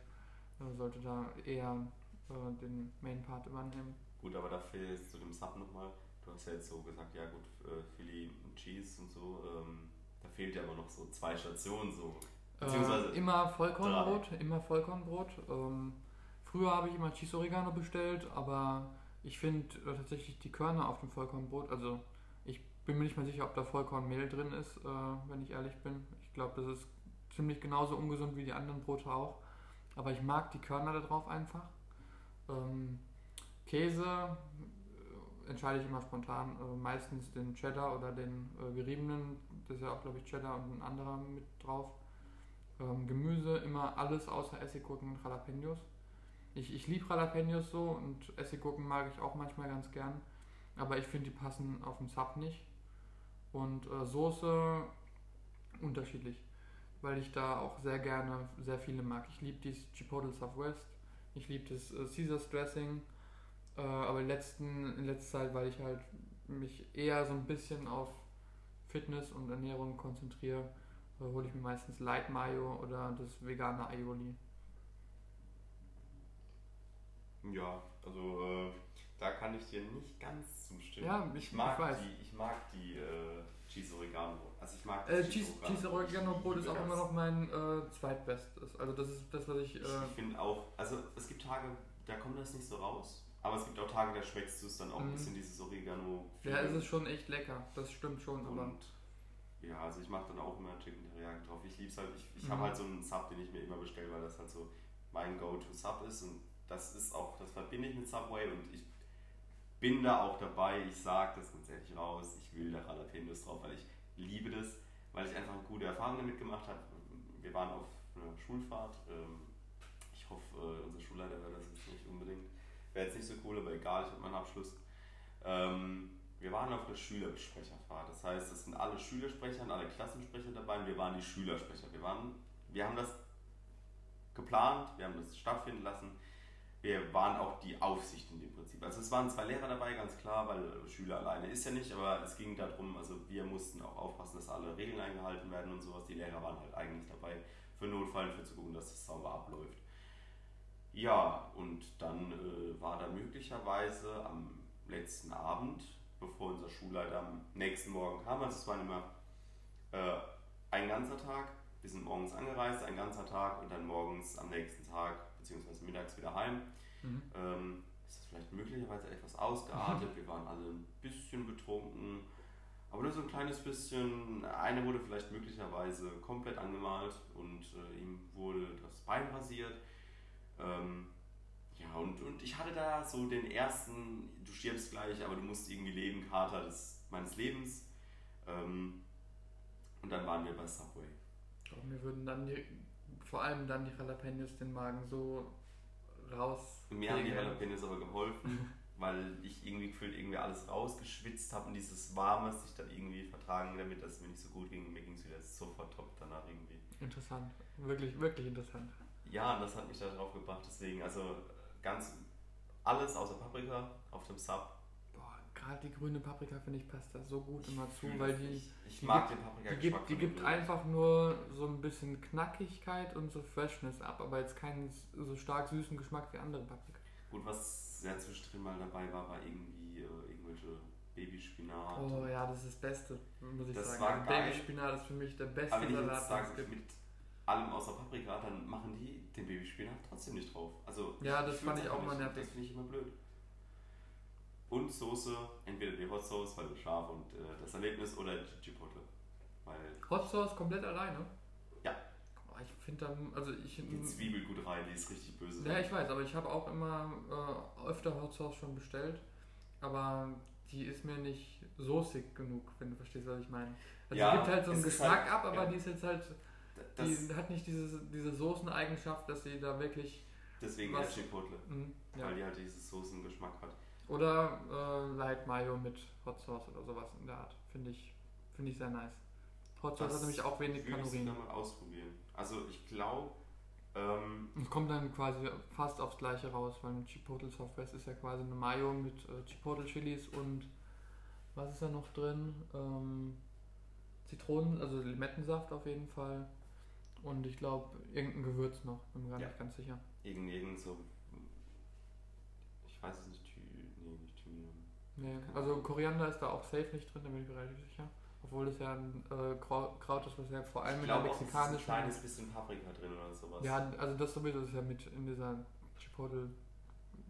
äh, sollte da eher äh, den Main Part übernehmen. Gut, aber da fehlt zu dem Sub nochmal. Du hast ja jetzt so gesagt, ja gut, äh, Philly und Cheese und so. Ähm, da fehlt ja immer noch so zwei Stationen so. Beziehungsweise Äh, immer Vollkornbrot, immer Vollkornbrot. Ähm, früher habe ich immer Cheese Oregano bestellt, aber ich finde äh, tatsächlich die Körner auf dem Vollkornbrot, also ich bin mir nicht mal sicher, ob da Vollkornmehl drin ist, äh, wenn ich ehrlich bin. Ich glaube, das ist ziemlich genauso ungesund wie die anderen Brote auch. Aber ich mag die Körner da drauf einfach. Ähm, Käse äh, entscheide ich immer spontan. Äh, meistens den Cheddar oder den äh, geriebenen. Das ist ja auch, glaube ich, Cheddar und ein anderer mit drauf. Ähm, Gemüse immer alles außer Essiggurken und Jalapenos. Ich, ich liebe Jalapenos so und Essiggurken mag ich auch manchmal ganz gern. Aber ich finde, die passen auf dem Sub nicht. Und äh, Soße unterschiedlich. Weil ich da auch sehr gerne sehr viele mag. Ich liebe dieses Chipotle Southwest. Ich liebe das äh, Caesar's Dressing. Äh, aber letzten, in letzter Zeit, weil ich halt mich eher so ein bisschen auf Fitness und Ernährung konzentriere, äh, hole ich mir meistens Light Mayo oder das vegane Aioli. Ja, also äh, da kann ich dir nicht ganz zustimmen. Ja, ich- ich mag ich weiß. die, ich mag die äh, Cheese Oregano. Also ich mag Äh, das Cheese, Cheese Oregano Brot ist auch immer noch mein äh, zweitbestes. Also das ist das, was ich... Ich, Äh, ich finde auch, also es gibt Tage, da kommt das nicht so raus. Aber es gibt auch Tage, da schmeckst du es dann auch ein Mhm. bisschen dieses Oregano. ja, es ist schon echt lecker. Das stimmt schon. Aber Und ja, also ich mache dann auch immer Chicken Teriyaki drauf. Ich liebe es halt, ich, ich Mhm. habe halt so einen Sub, den ich mir immer bestelle, weil das halt so mein Go-To-Sub ist. Und das ist auch, das verbinde ich mit Subway und ich bin da auch dabei. Ich sage das ganz ehrlich raus, ich will da Jalapenos drauf, weil ich liebe das, weil ich einfach gute Erfahrungen damit gemacht habe. Wir waren auf einer Schulfahrt. ähm, Ich hoffe, äh, unser Schulleiter hört das jetzt nicht unbedingt. Wäre jetzt nicht so cool, aber egal, ich habe meinen Abschluss. Wir waren auf einer Schülersprecherfahrt. Das heißt, es sind alle Schülersprecher und alle Klassensprecher dabei und wir waren die Schülersprecher. Wir, waren, wir haben das geplant, wir haben das stattfinden lassen. Wir waren auch die Aufsicht in dem Prinzip. Also es waren zwei Lehrer dabei, ganz klar, weil Schüler alleine ist ja nicht, aber es ging darum, also wir mussten auch aufpassen, dass alle Regeln eingehalten werden und sowas. Die Lehrer waren halt eigentlich dabei, für Notfall für zu gucken, dass es sauber abläuft. Ja, und dann äh, war da möglicherweise am letzten Abend, bevor unser Schulleiter am nächsten Morgen kam, also es war immer äh, ein ganzer Tag, wir sind morgens angereist, ein ganzer Tag und dann morgens am nächsten Tag beziehungsweise mittags wieder heim. Mhm. Ähm, ist das vielleicht möglicherweise etwas ausgeartet. Wir waren alle ein bisschen betrunken, aber nur so ein kleines bisschen. Einer wurde vielleicht möglicherweise komplett angemalt und äh, ihm wurde das Bein rasiert. Ähm, ja, und, und ich hatte da so den ersten, du stirbst gleich, aber du musst irgendwie leben, Kater des, meines Lebens. Ähm, und dann waren wir bei Subway. Und mir würden dann die, vor allem dann die Jalapenos den Magen so raus. Mir haben die Jalapenos aber geholfen, weil ich irgendwie gefühlt irgendwie alles rausgeschwitzt habe und dieses Warme sich dann irgendwie vertragen, damit das mir nicht so gut ging. Mir ging es wieder sofort top danach irgendwie. Interessant, wirklich, wirklich interessant. Ja, und das hat mich da drauf gebracht, deswegen, also ganz alles außer Paprika auf dem Sub gerade die grüne Paprika, finde ich, passt da so gut immer zu, weil die. Ich mag den Paprika Die gibt, die gibt einfach nur so ein bisschen Knackigkeit und so Freshness ab, aber jetzt keinen so stark süßen Geschmack wie andere Paprika. Gut, was sehr zwischendrin mal dabei war, war irgendwie äh, irgendwelche Babyspinat. Oh ja, das ist das Beste, muss ich das sagen. War geil. Babyspinat ist für mich der beste aber wenn Salat. Ich jetzt sage, mit allem außer Paprika, dann machen die den Babyspinat trotzdem nicht drauf. Also ja, das fand ich auch mal nervig. Das finde ich immer blöd und Soße, entweder die Hot Sauce, weil es scharf und äh, das Erlebnis oder die Chipotle. Weil Hot Sauce komplett alleine? Ja. Ich finde dann, also ich. Die Zwiebel gut rein, die ist richtig böse. Ja, ich weiß, aber ich habe auch immer äh, öfter Hot Sauce schon bestellt, aber die ist mir nicht soßig genug, wenn du verstehst, was ich meine. Also ja, die gibt halt so einen Geschmack halt, ab, aber ja. die ist jetzt halt. Das die hat nicht diese, diese Soßeneigenschaft, dass sie da wirklich. Deswegen was, Chipotle. Mh, ja. Weil die halt diesen Soßengeschmack hat. Oder äh, Light Mayo mit Hot Sauce oder sowas in der Art. Finde ich, find ich sehr nice. Hot Sauce das hat nämlich auch wenig Kalorien. Ich mal ausprobieren. Also ich glaube. Ähm, es kommt dann quasi fast aufs gleiche raus, weil ein Chipotle Software ist ja quasi eine Mayo mit äh, Chipotle Chilis und was ist da noch drin? Ähm, Zitronen, also Limettensaft auf jeden Fall. Und ich glaube, irgendein Gewürz noch, bin mir gar ja. nicht ganz sicher. Irgend, irgend so. Ich weiß es nicht, Nee, also Koriander ist da auch safe nicht drin, da bin ich mir relativ sicher. Obwohl es ja ein äh, Kraut ist, was ja vor allem ich in der mexikanischen. Ist ein kleines bisschen Paprika drin oder sowas. Ja, also das sowieso ist ja mit in dieser Chipotle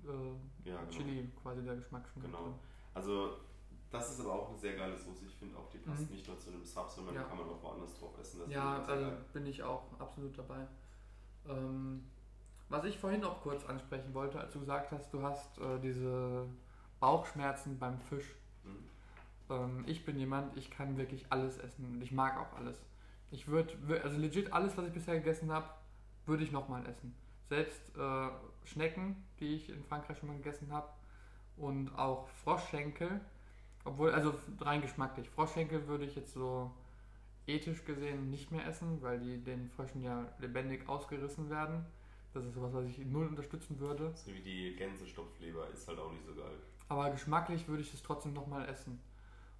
äh, ja, genau. Chili quasi der Geschmack schon Genau. Also das ist aber auch eine sehr geile Soße. Ich finde auch, die passt mhm. nicht nur zu einem Sub, sondern ja. kann man auch woanders drauf essen. Das ja, also bin ich auch absolut dabei. Ähm, was ich vorhin auch kurz ansprechen wollte, als du gesagt hast, du hast äh, diese Bauchschmerzen beim Fisch. Mhm. Ähm, ich bin jemand, ich kann wirklich alles essen und ich mag auch alles. Ich würde, also legit alles, was ich bisher gegessen habe, würde ich nochmal essen. Selbst äh, Schnecken, die ich in Frankreich schon mal gegessen habe, und auch Froschschenkel, obwohl, also rein geschmacklich. Froschschenkel würde ich jetzt so ethisch gesehen nicht mehr essen, weil die den Fröschen ja lebendig ausgerissen werden. Das ist sowas, was ich null unterstützen würde. So wie die Gänsestopfleber ist halt auch nicht so geil. Aber geschmacklich würde ich es trotzdem nochmal essen.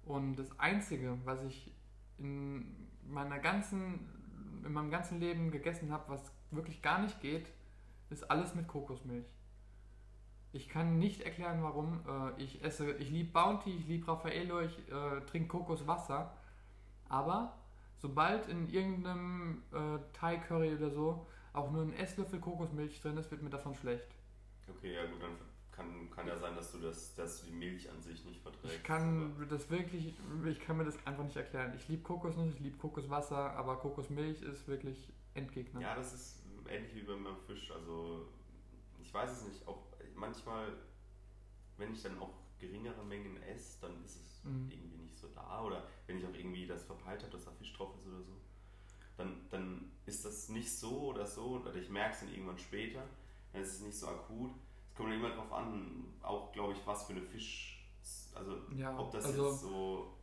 Und das Einzige, was ich in meiner ganzen, in meinem ganzen Leben gegessen habe, was wirklich gar nicht geht, ist alles mit Kokosmilch. Ich kann nicht erklären, warum. Äh, ich esse, ich liebe Bounty, ich liebe Raffaello, ich äh, trinke Kokoswasser. Aber sobald in irgendeinem äh, Thai Curry oder so auch nur ein Esslöffel Kokosmilch drin ist, wird mir davon schlecht. Okay, ja gut, dann kann, kann ja sein, dass du, das, dass du die Milch an sich nicht verträgst. Ich kann das wirklich, ich kann mir das einfach nicht erklären. Ich liebe Kokosnuss, ich liebe Kokoswasser, aber Kokosmilch ist wirklich Endgegner. Ja, das ist ähnlich wie beim Fisch. Also ich weiß es nicht. Auch manchmal, wenn ich dann auch geringere Mengen esse, dann ist es mhm. irgendwie nicht so da. Oder wenn ich auch irgendwie das verpeilt habe, dass da Fisch drauf ist oder so, dann, dann ist das nicht so oder so. Oder ich merke es dann irgendwann später. Dann ist es nicht so akut kommt immer drauf an, auch glaube ich, was für eine Fisch, also ja, ob das also jetzt so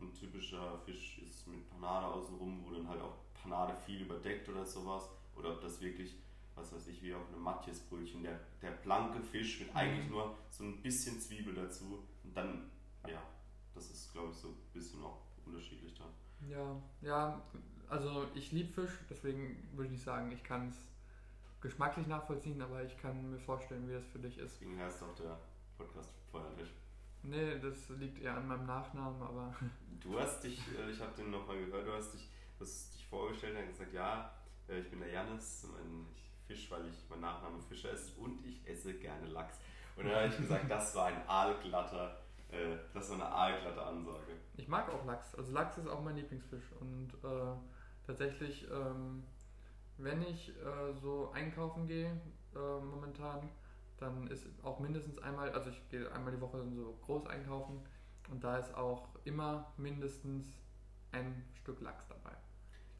ein typischer Fisch ist mit Panade außenrum, wo dann halt auch Panade viel überdeckt oder sowas, oder ob das wirklich was weiß ich, wie auf einem Matthias-Brötchen, der, der blanke Fisch mit Mhm. eigentlich nur so ein bisschen Zwiebel dazu und dann, ja, das ist glaube ich so ein bisschen auch unterschiedlich da. Ja, ja, also ich liebe Fisch, deswegen würde ich nicht sagen, ich kann es geschmacklich nachvollziehen, aber ich kann mir vorstellen, wie das für dich ist. Deswegen heißt auch der Podcast Feuerfisch. Nee, das liegt eher an meinem Nachnamen, aber Du hast dich, äh, ich habe den nochmal gehört, du hast dich, du hast dich vorgestellt und gesagt, ja, äh, ich bin der Janis, ich Fisch, weil ich mein Nachname Fischer ist und ich esse gerne Lachs. Und dann habe ich gesagt, das war ein aalglatter, äh, das war eine aalglatte Ansage. ich mag auch Lachs. Also Lachs ist auch mein Lieblingsfisch und äh, tatsächlich, ähm, wenn ich äh, so einkaufen gehe äh, momentan, dann ist auch mindestens einmal, also ich gehe einmal die Woche so groß einkaufen und da ist auch immer mindestens ein Stück Lachs dabei.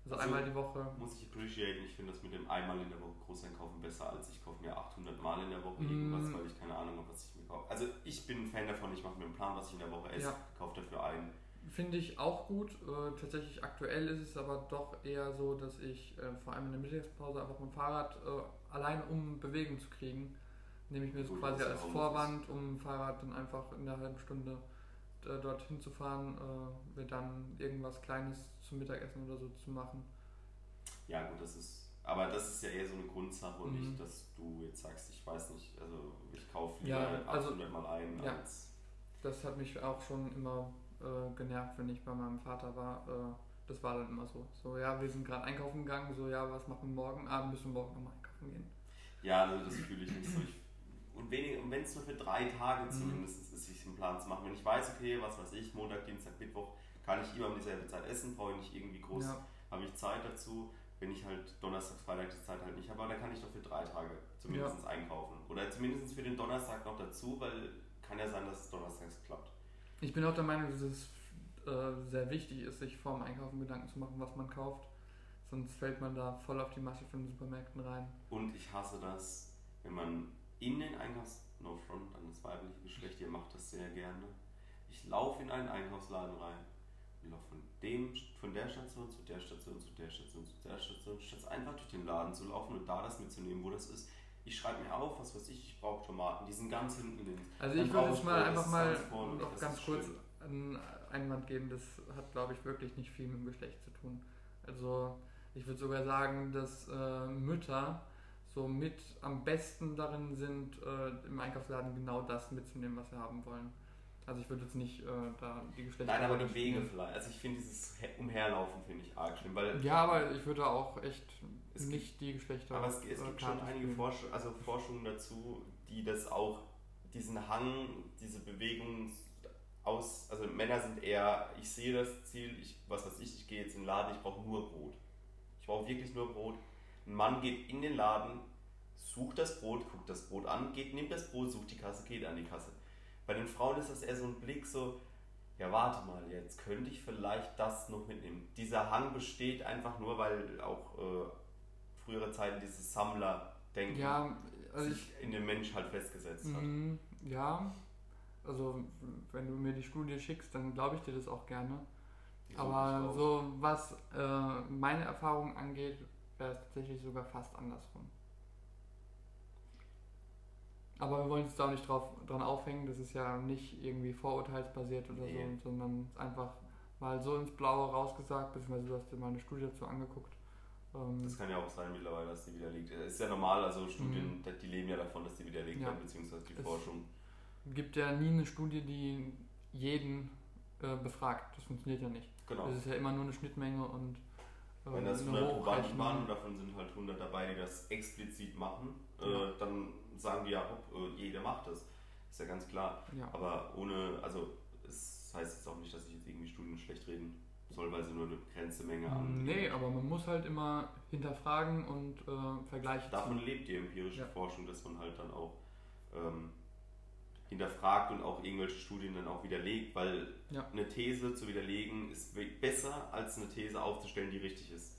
Also, Also, einmal die Woche. Muss ich appreciaten, ich finde das mit dem einmal in der Woche Großeinkaufen besser, als ich kaufe mir 800 Mal in der Woche Mm. irgendwas, weil ich keine Ahnung habe, was ich mir kaufe. Also ich bin ein Fan davon, ich mache mir einen Plan, was ich in der Woche esse, Ja. kaufe dafür ein. Finde ich auch gut. Äh, tatsächlich aktuell ist es aber doch eher so, dass ich äh, vor allem in der Mittagspause einfach mit dem Fahrrad äh, allein um Bewegung zu kriegen, nehme ich mir das Gut, quasi als. Vorwand, um Fahrrad dann einfach in einer halben Stunde äh, dorthin zu fahren, äh, mir dann irgendwas Kleines zum Mittagessen oder so zu machen. Ja, gut, das ist. Aber das ist ja eher so eine Grundsache und Mhm. nicht, dass du jetzt sagst, ich weiß nicht, also ich kaufe Ja, lieber also- 800 Mal ein ja. als. Das hat mich auch schon immer äh, genervt, wenn ich bei meinem Vater war. Äh, das war dann immer so. So, ja, wir sind gerade einkaufen gegangen, so, ja, was machen wir morgen? Ah, wir müssen morgen nochmal einkaufen gehen. Ja, also das fühle ich nicht so. Ich, und wenig- und wenn es nur für drei Tage Mhm. zumindest ist, sich einen Plan zu machen. Wenn ich weiß, okay, was weiß ich, Montag, Dienstag, Mittwoch, kann ich immer um dieselbe Zeit essen, brauche ich nicht irgendwie groß, Ja. habe ich Zeit dazu. Wenn ich halt Donnerstag, Freitag die Zeit halt nicht habe, aber dann kann ich doch für drei Tage zumindest einkaufen. Oder zumindest für den Donnerstag noch dazu, weil kann ja sein, dass es donnerstags klappt. Ich bin auch der Meinung, dass es äh, sehr wichtig ist, sich vorm Einkaufen Gedanken zu machen, was man kauft. Sonst fällt man da voll auf die Masse von den Supermärkten rein. Und ich hasse das, wenn man in den Einkaufs... No front an das weibliche Geschlecht, ihr macht das sehr gerne. Ich laufe in einen Einkaufsladen rein und laufe von, dem, von der Station zu der Station zu der Station zu der Station, statt einfach durch den Laden zu laufen und da das mitzunehmen, wo das ist. Ich schreibe mir auf, was weiß ich, ich brauche Tomaten, die sind ganz hinten links. Also ich würde jetzt mal einfach mal noch ganz kurz einen Einwand geben, das hat glaube ich wirklich nicht viel mit dem Geschlecht zu tun. Also ich würde sogar sagen, dass äh, Mütter so mit am besten darin sind, äh, im Einkaufsladen genau das mitzunehmen, was sie haben wollen. Also ich würde jetzt nicht äh, da die Geschlechter... Nein, aber die spielen. Wege vielleicht. Also ich finde dieses He- Umherlaufen finde ich arg schlimm, weil Ja, aber ich würde auch echt Es nicht die Geschlechter... Aber es, es äh, gibt schon einige. Forsch also Forschungen dazu, die das auch, diesen Hang, diese Bewegung aus, also Männer sind eher, ich sehe das Ziel, ich, was weiß ich, ich gehe jetzt in den Laden, ich brauche nur Brot. Ich brauche wirklich nur Brot. Ein Mann geht in den Laden, sucht das Brot, guckt das Brot an, geht, nimmt das Brot, sucht die Kasse, geht an die Kasse. Bei den Frauen ist das eher so ein Blick so, ja warte mal, jetzt könnte ich vielleicht das noch mitnehmen. Dieser Hang besteht einfach nur, weil auch äh, frühere Zeiten dieses Sammler-Denken Ja, also ich... sich in dem Mensch halt festgesetzt hat. Mhm, ja, also wenn du mir die Studie schickst, dann glaube ich dir das auch gerne. Die ich Aber so was äh, meine Erfahrung angeht, wäre es tatsächlich sogar fast andersrum. Aber wir wollen uns da auch nicht drauf, dran aufhängen, das ist ja nicht irgendwie vorurteilsbasiert oder Nee. so, sondern einfach mal so ins Blaue rausgesagt, beziehungsweise du hast dir mal eine Studie dazu angeguckt. Ähm, Das kann ja auch sein mittlerweile, dass die widerlegt. Ist ja normal, also Studien, die leben ja davon, dass die widerlegt Mhm. Ja. werden, beziehungsweise die Es- Forschung. gibt ja nie eine Studie, die jeden äh, befragt. Das funktioniert ja nicht. Genau. Es ist ja immer nur eine Schnittmenge und Wenn das eine 100 Probanden waren und davon sind halt 100 dabei, die das explizit machen, Ja. äh, dann sagen die ja, hopp, äh, jeder macht das. Ist ja ganz klar. Ja. Aber ohne, also es heißt jetzt auch nicht, dass ich jetzt irgendwie Studien schlecht reden soll, weil sie nur eine begrenzte Menge an. Nee, aber man muss halt immer hinterfragen und äh, Vergleiche Davon ziehen. lebt die empirische Ja. Forschung, dass man halt dann auch ähm, hinterfragt und auch irgendwelche Studien dann auch widerlegt, weil Ja. eine These zu widerlegen ist besser als eine These aufzustellen, die richtig ist.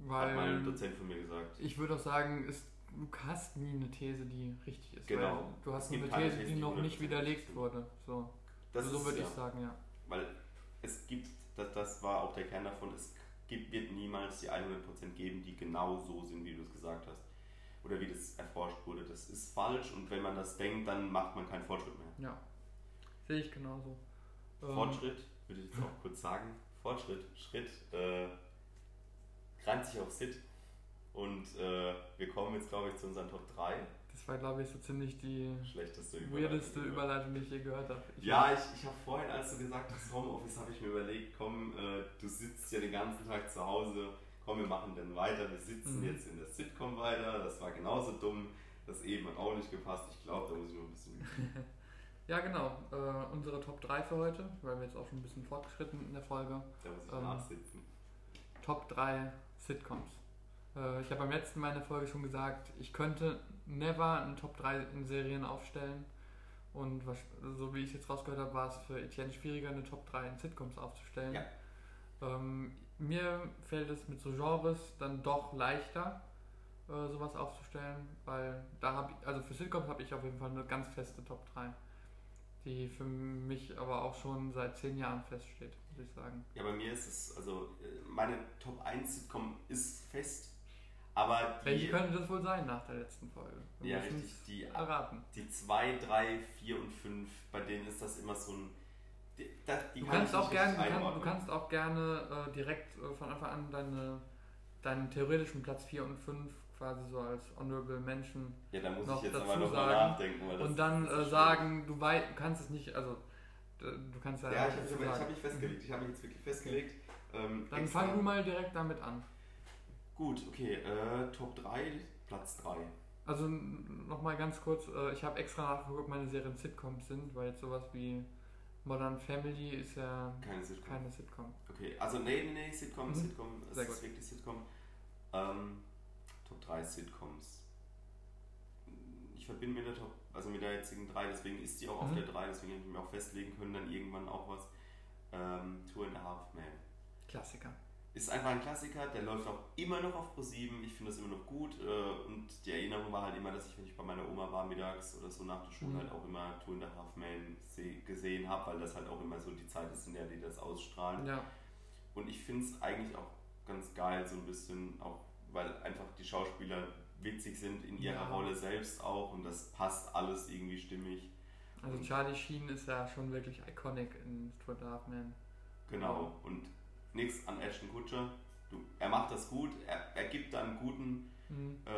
Hat mal ein Weil Dozent von mir gesagt. ich würde auch sagen, es, du hast nie eine These, die richtig ist. Genau. Weil du hast eine These, These, die die noch nicht 100% widerlegt wurde. So, Das so ist würde ja, ich sagen, ja. Weil es gibt, das, das war auch der Kern davon, es gibt, wird niemals die 100% geben, die genau so sind, wie du es gesagt hast. Oder wie das erforscht wurde. Das ist falsch und wenn man das denkt, dann macht man keinen Fortschritt mehr. Ja, sehe ich genauso. Ähm, Fortschritt, würde ich jetzt auch kurz sagen. Fortschritt, Schritt, äh, reimt sich auf Sit. Und äh, wir kommen jetzt, glaube ich, zu unseren Top 3. Das war, glaube ich, so ziemlich die schlechteste Überleitung, weirdeste Überleitung, die ich je gehört habe. Ich ja, ich, ich habe vorhin, als du gesagt hast, Homeoffice, habe ich mir überlegt, komm, äh, du sitzt ja den ganzen Tag zu Hause, komm, wir machen dann weiter, wir sitzen mhm. jetzt in der Sitcom weiter, das war genauso dumm, das eben hat auch nicht gepasst, ich glaube, da muss ich noch ein bisschen Ja, genau. Äh, unsere Top 3 für heute, weil wir jetzt auch schon ein bisschen fortgeschritten in der Folge. Da muss ich ähm, nachsitzen. Top 3 Sitcoms. Äh, ich habe beim letzten Mal in der Folge schon gesagt, ich könnte never eine Top 3 in Serien aufstellen. Und was, so wie ich es jetzt rausgehört habe, war es für Etienne schwieriger, eine Top 3 in Sitcoms aufzustellen. Ja. Ähm, mir fällt es mit so Genres dann doch leichter, äh, sowas aufzustellen, weil da habe ich, also für Sitcoms habe ich auf jeden Fall eine ganz feste Top 3 die für mich aber auch schon seit zehn Jahren feststeht, muss ich sagen. Ja, bei mir ist es, also äh, meine Top 1 Sitcom ist fest, aber die... Welche könnte das wohl sein nach der letzten Folge? Wir ja, richtig, die erraten. Die 2, 3, 4 und 5, bei denen ist das immer so ein... Die, die du, kannst auch gern, du, kann, du, kannst auch gerne äh, direkt äh, von Anfang an deine, deinen theoretischen Platz 4 und 5 quasi so als Honorable Menschen ja, da muss ich jetzt aber noch mal nachdenken. Das und dann äh, sagen, du, wei kannst es nicht, also du kannst ja. Ja, ich habe hab mich festgelegt. Ich habe mich jetzt wirklich festgelegt. Ähm, dann extra. fang du mal direkt damit an. Gut, okay. Äh, Top 3, Platz 3. Also nochmal ganz kurz, äh, ich habe extra nachgeguckt, ob meine Serien Sitcoms sind, weil jetzt sowas wie Modern Family ist ja keine Sitcom. Keine Sitcom. Okay, also nee, nee, nee Sitcom, mhm. Sitcom, es ist wirklich Sitcom. Ähm, Top 3 Sitcoms. Ich verbinde mit der Top, also mit der jetzigen 3, deswegen ist die auch mhm. auf der 3, deswegen hätte ich mir auch festlegen können, dann irgendwann auch was. Ähm, Two and a Half Man. Klassiker. Ist einfach ein Klassiker, der läuft auch immer noch auf Pro7. Ich finde das immer noch gut. Äh, und die Erinnerung war halt immer, dass ich, wenn ich bei meiner Oma war mittags oder so nach der Schule, mhm. halt auch immer Two and a Half Man gesehen habe, weil das halt auch immer so die Zeit ist, in der die das ausstrahlen. Ja. Und ich finde es eigentlich auch ganz geil, so ein bisschen auch weil einfach die Schauspieler witzig sind in ihrer ja. Rolle selbst auch und das passt alles irgendwie stimmig. Also Charlie Sheen ist ja schon wirklich iconic in Stuart Halfman. Genau, und nichts an Ashton Kutcher. Du, er macht das gut, er, er gibt da einen guten, mhm. äh,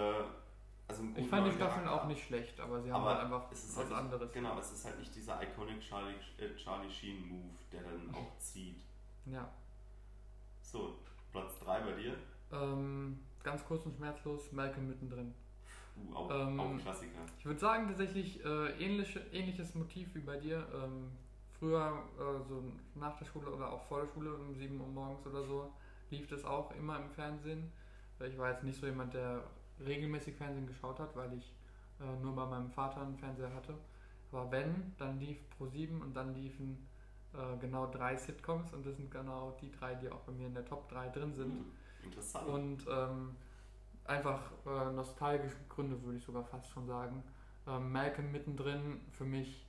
also einen guten Ich fand die Staffeln auch nicht schlecht, aber sie haben aber halt einfach es ist was halt anderes. Genau, es ist halt nicht dieser iconic Charlie, äh, Charlie Sheen Move, der dann auch zieht. Ja. So, Platz 3 bei dir? Ähm, ganz kurz und schmerzlos, Malcolm mittendrin. Uh, auch, ähm, auch Klassiker. Ich würde sagen, tatsächlich äh, ähnlich, ähnliches Motiv wie bei dir. Ähm, früher, äh, so nach der Schule oder auch vor der Schule, um 7 Uhr morgens oder so, lief das auch immer im Fernsehen. Ich war jetzt nicht so jemand, der regelmäßig Fernsehen geschaut hat, weil ich äh, nur bei meinem Vater einen Fernseher hatte. Aber wenn, dann lief Pro 7 und dann liefen äh, genau drei Sitcoms und das sind genau die drei, die auch bei mir in der Top 3 drin sind. Mhm. Interessant. Und ähm, einfach äh, nostalgische Gründe, würde ich sogar fast schon sagen. Ähm, Malcolm mittendrin für mich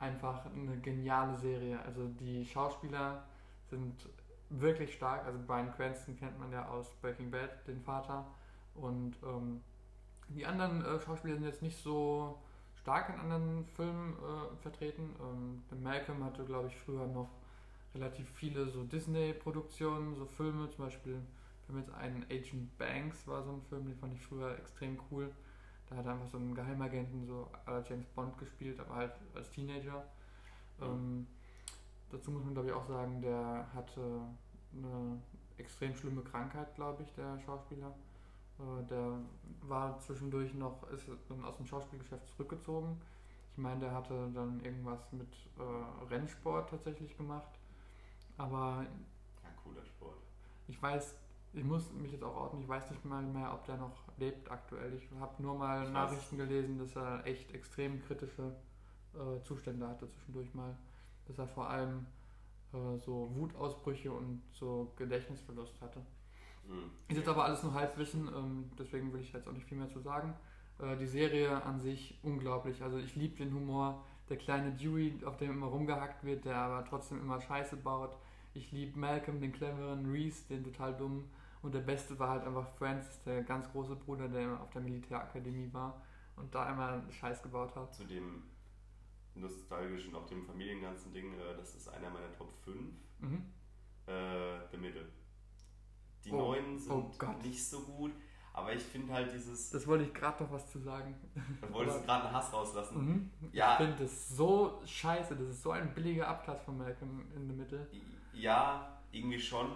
einfach eine geniale Serie. Also die Schauspieler sind wirklich stark. Also Brian Cranston kennt man ja aus Breaking Bad, den Vater. Und ähm, die anderen äh, Schauspieler sind jetzt nicht so stark in anderen Filmen äh, vertreten. Ähm, Malcolm hatte, glaube ich, früher noch relativ viele so Disney-Produktionen, so Filme, zum Beispiel haben jetzt einen Agent Banks, war so ein Film, den fand ich früher extrem cool. Da hat er einfach so einen Geheimagenten, so aller James Bond gespielt, aber halt als Teenager. Mhm. Ähm, dazu muss man glaube ich auch sagen, der hatte eine extrem schlimme Krankheit, glaube ich, der Schauspieler. Äh, der war zwischendurch noch, ist dann aus dem Schauspielgeschäft zurückgezogen. Ich meine, der hatte dann irgendwas mit äh, Rennsport tatsächlich gemacht. Aber. Ja, cooler Sport. Ich weiß ich muss mich jetzt auch ordnen, ich weiß nicht mal mehr, ob der noch lebt aktuell. Ich habe nur mal ich Nachrichten weiß. gelesen, dass er echt extrem kritische äh, Zustände hatte zwischendurch mal. Dass er vor allem äh, so Wutausbrüche und so Gedächtnisverlust hatte. Mhm. Ist jetzt aber alles nur Halbwissen, ähm, deswegen will ich jetzt auch nicht viel mehr zu sagen. Äh, die Serie an sich unglaublich. Also ich liebe den Humor. Der kleine Dewey, auf dem immer rumgehackt wird, der aber trotzdem immer Scheiße baut. Ich liebe Malcolm, den cleveren Reese, den total dummen Und der Beste war halt einfach Francis, der ganz große Bruder, der auf der Militärakademie war und da einmal Scheiß gebaut hat. Zu dem nostalgischen, auch dem familienganzen Ding, äh, das ist einer meiner Top 5. Mhm. Äh, The Middle. Die Oh, neuen sind oh nicht so gut, aber ich finde halt dieses. Das wollte ich gerade noch was zu sagen. Da wolltest du gerade einen Hass rauslassen. Mhm. Ja. Ich finde das so scheiße. Das ist so ein billiger Abklatsch von Malcolm in the Middle. Ja, irgendwie schon,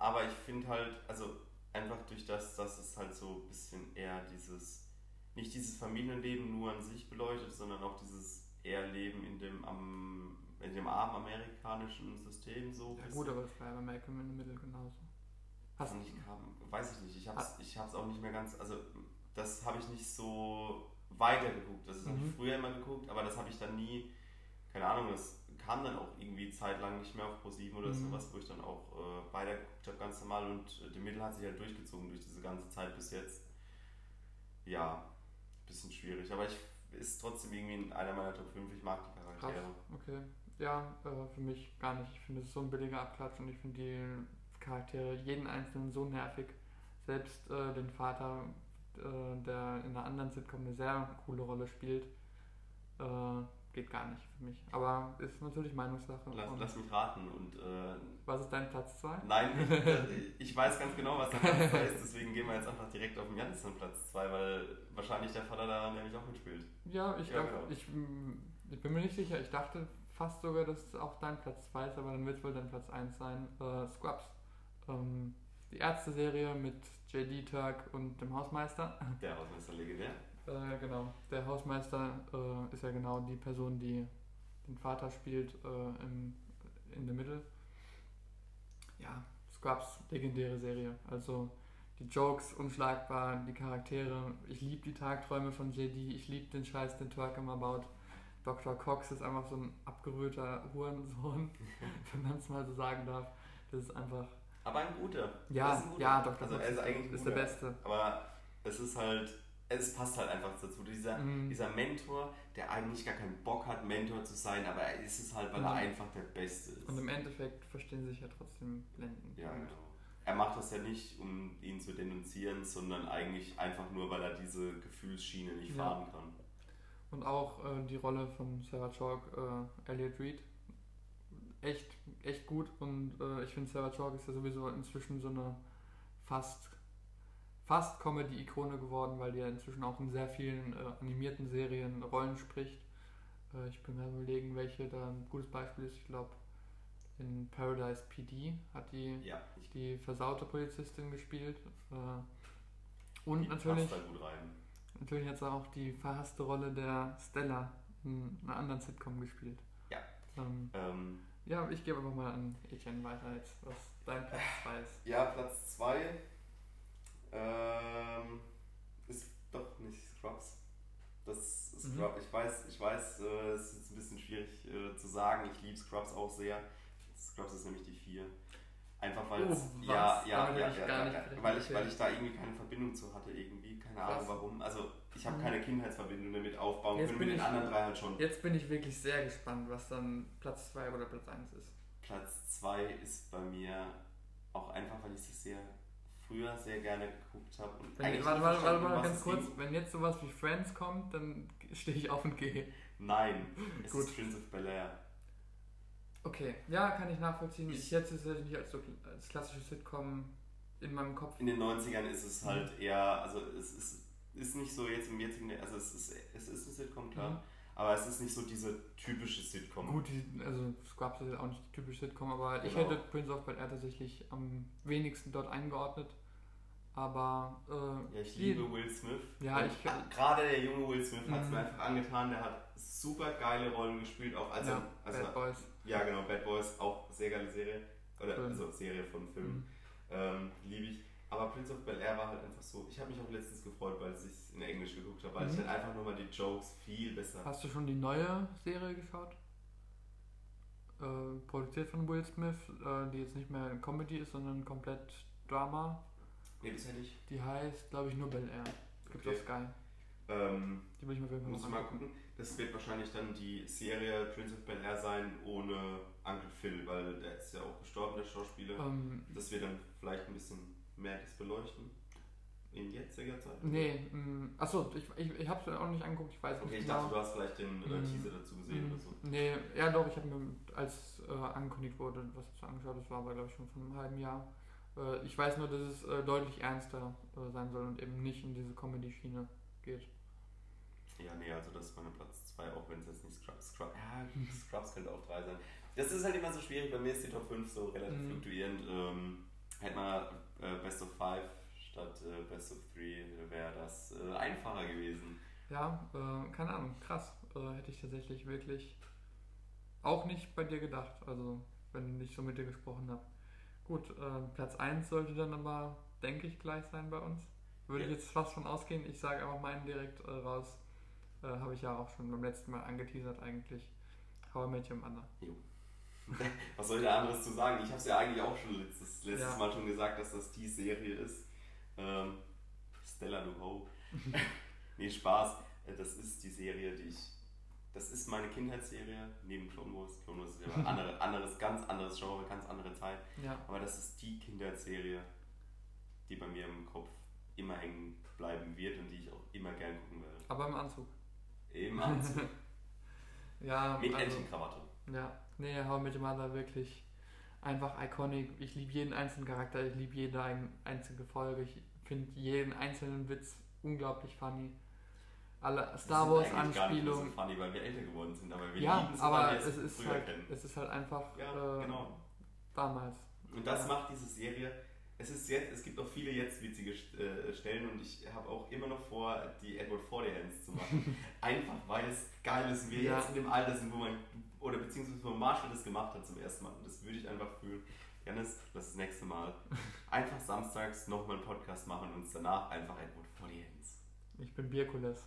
aber ich finde halt, also einfach durch das, dass es halt so ein bisschen eher dieses, nicht dieses Familienleben nur an sich beleuchtet, sondern auch dieses eher Leben in dem, am, in dem armen amerikanischen System so. Ja gut, aber das war bei Malcolm in the Middle genauso. Hast ich, kam, weiß ich nicht, ich hab's, ich hab's auch nicht mehr ganz, also das habe ich nicht so weitergeguckt. Das habe Mhm. ich früher immer geguckt, aber das habe ich dann nie, keine Ahnung, das kam dann auch irgendwie zeitlang nicht mehr auf ProSieben oder Mhm. sowas, wo ich dann auch äh, weitergeguckt habe, ganz normal und äh, die Mittel hat sich halt durchgezogen durch diese ganze Zeit bis jetzt. Ja, bisschen schwierig, aber ich ist trotzdem irgendwie einer meiner Top 5, ich mag die Charaktere. okay. Ja, äh, für mich gar nicht. Ich finde es so ein billiger Abklatsch und ich finde die Charaktere, jeden einzelnen so nervig. Selbst äh, den Vater, äh, der in einer anderen Sitcom eine sehr coole Rolle spielt, äh, geht gar nicht für mich. Aber ist natürlich Meinungssache. Lass, lass mich raten und äh, was ist dein Platz 2? Nein, ich, ich weiß ganz genau, was der Platz 2 ist, deswegen gehen wir jetzt einfach direkt auf den Janssen Platz 2, weil wahrscheinlich der Vater da nämlich auch mitspielt. Ja, ich, Ja, glaub, genau. ich, mm, ich bin mir nicht sicher. Ich dachte fast sogar, dass es auch dein Platz 2 ist, aber dann wird es wohl dein Platz 1 sein. Äh, Scrubs. Ähm, die Ärzte-Serie mit JD Turk und dem Hausmeister. Der Hausmeister legendär. Äh, genau. Der Hausmeister äh, ist ja genau die Person, die den Vater spielt äh, im, in der Mitte. Ja, Scrubs, legendäre Serie. Also die Jokes unschlagbar, die Charaktere. Ich liebe die Tagträume von JD, ich liebe den Scheiß, den Turk immer baut. Dr. Cox ist einfach so ein abgerührter Hurensohn, wenn man es mal so sagen darf. Das ist einfach. Aber ein guter. Ja, ein guter. ja, Dr. Also Cox er ist ist der. Beste. Aber es ist halt, es passt halt einfach dazu. Dieser, Mhm. dieser Mentor, der eigentlich gar keinen Bock hat, Mentor zu sein, aber er ist es halt, weil Mhm. er einfach der Beste ist. Und im Endeffekt verstehen sie sich ja trotzdem blenden. Ja, genau. Er macht das ja nicht, um ihn zu denunzieren, sondern eigentlich einfach nur, weil er diese Gefühlsschiene nicht Ja. fahren kann. Und auch äh, die Rolle von Sarah Chalk, äh, Elliot Reed, echt, echt gut. Und äh, ich finde, Sarah Chalk ist ja sowieso inzwischen so eine fast, fast Comedy-Ikone geworden, weil die ja inzwischen auch in sehr vielen äh, animierten Serien Rollen spricht. Äh, ich bin gerade überlegen, welche da ein gutes Beispiel ist. Ich glaube, in Paradise PD hat die Ja, die versaute Polizistin gespielt. Äh, und die natürlich, natürlich hat sie auch die verhasste Rolle der Stella in einer anderen Sitcom gespielt. Ja. Ähm, Ähm, ja, ich gebe einfach mal an Etienne weiter jetzt, was dein Platz 2 ist. Ja, Platz 2 ähm, ist doch nicht Scrubs. Das ist Mhm. Scrubs. Ich weiß, ich weiß, äh, es ist jetzt ein bisschen schwierig äh, zu sagen. Ich liebe Scrubs auch sehr. Scrubs ist nämlich die 4. Einfach weil Oh, es. was? Ja, ja, ja, ja, ja, ja weil, ich, weil ich da irgendwie keine Verbindung zu hatte, irgendwie. Keine Krass. Ahnung warum. Also, ich habe Mhm. keine Kindheitsverbindung damit aufbauen Jetzt können, bin mit den anderen drei halt schon. Jetzt bin ich wirklich sehr gespannt, was dann Platz 2 oder Platz 1 ist. Platz 2 ist bei mir auch einfach, weil ich es sehr früher sehr gerne geguckt habe. und Wenn, warte, warte, warte mal ganz kurz, ging. wenn jetzt sowas wie Friends kommt, dann stehe ich auf und gehe. Nein, es Gut. ist Prince of Bel Air. Okay, ja, kann ich nachvollziehen. Ich- Ich hätte es nicht als, so, als klassische Sitcom in meinem Kopf. In den 90ern ist es halt eher, also es ist, ist nicht so jetzt im jetzigen, also es ist, es ist eine Sitcom, klar, Mhm. aber es ist nicht so diese typische Sitcom. Gut, die, also Scrubs ist auch nicht die typische Sitcom, aber ich Genau. hätte Prince of Bel Air tatsächlich am wenigsten dort eingeordnet. Aber äh, Ja, ich die- liebe Will Smith. Ja, ich- Gerade der junge Will Smith hat es Mhm. mir einfach angetan. Der hat super geile Rollen gespielt, auch als ja, er, also, Bad Boys. ja genau, Bad Boys, auch sehr geile Serie. Oder Film. also Serie von Filmen. Mhm. Ähm, liebe ich. Aber Prince of Bel Air war halt einfach so. Ich habe mich auch letztens gefreut, weil ich es in Englisch geguckt habe, weil ich Mhm. dann einfach nochmal die Jokes viel besser. Hast du schon die neue Serie geschaut? Äh, produziert von Will Smith, äh, die jetzt nicht mehr Comedy ist, sondern komplett Drama. Nee, bisher nicht. Die heißt, glaube ich, nur Bel Air. Gibt Okay. auf Sky. Ähm, Die will ich mir auf jeden Fall muss noch ich mal gucken. Das wird wahrscheinlich dann die Serie Prince of Bel Air sein ohne Uncle Phil, weil der ist ja auch gestorben, der Schauspieler. Ähm, Das wird dann vielleicht ein bisschen mehr das beleuchten? In jetziger Zeit? Nee, mh, achso, ich, ich, ich habe es auch nicht angeguckt, ich weiß Okay, nicht ich genau. dachte, du hast vielleicht den äh, Mhm. Teaser dazu gesehen Mhm. oder so. Nee, ja doch, ich habe mir, als äh, angekündigt wurde, was dazu angeschaut, das war aber glaube ich schon vor einem halben Jahr. Äh, ich weiß nur, dass es äh, deutlich ernster äh, sein soll und eben nicht in diese Comedy-Schiene geht. Ja, nee, also das ist meine Platz 2, auch wenn es jetzt nicht Scrubs, Scrubs, ja, Scrubs könnte auch 3 sein. Das ist halt immer so schwierig, bei mir ist die Top 5 so relativ Mhm. fluktuierend. Ähm, hätte man äh, Best of 5 statt äh, Best of 3, wäre das äh, einfacher gewesen. Ja, keine Ahnung, krass. Hätte ich tatsächlich wirklich auch nicht bei dir gedacht, also wenn ich so mit dir gesprochen habe. Gut, äh, Platz 1 sollte dann aber, denke ich, gleich sein bei uns. Würde ich Ja. jetzt fast von ausgehen. Ich sage aber meinen direkt äh, raus. Äh, habe ich ja auch schon beim letzten Mal angeteasert eigentlich. How I Met Your Mother. Was soll ich da anderes zu sagen? Ich habe es ja eigentlich auch schon letztes, letztes Ja. Mal schon gesagt, dass das die Serie ist. Ähm, Stella Du Hope. nee, Spaß. Äh, Das ist die Serie, die ich. Das ist meine Kindheitsserie neben Clone Wars. Clone Wars ist ja ein andere, anderes, ganz anderes Genre, ganz andere Zeit. Ja, Aber das ist die Kindheitsserie, die bei mir im Kopf immer hängen bleiben wird und die ich auch immer gern gucken werde. aber im Anzug. Im Anzug. Ja, Mit also, Entchenkrawatte. Ja, nee, How I Met Your Mother wirklich einfach iconic. Ich liebe jeden einzelnen Charakter, ich liebe jede ein, einzige Folge. Ich finde jeden einzelnen Witz unglaublich funny. Alle Star Wars sind eigentlich gar nicht Anspielungen. so funny, weil wir älter geworden sind, aber wir Ja, lieben es, aber weil wir es ist, früher halt, kennen. es ist halt einfach Ja, äh, genau. damals. Und das Ja. macht diese Serie. Es ist jetzt, es gibt auch viele jetzt witzige äh, Stellen und ich habe auch immer noch vor, die Edward Forty-Hands zu machen. Einfach weil es geil ist wir Ja. jetzt in dem Alter sind, wo man, oder beziehungsweise wo Marshall das gemacht hat zum ersten Mal. Und das würde ich einfach fühlen. Janis, lass das nächste Mal einfach samstags nochmal einen Podcast machen und uns danach einfach Edward Forty-Hands. Ich bin Bierkules.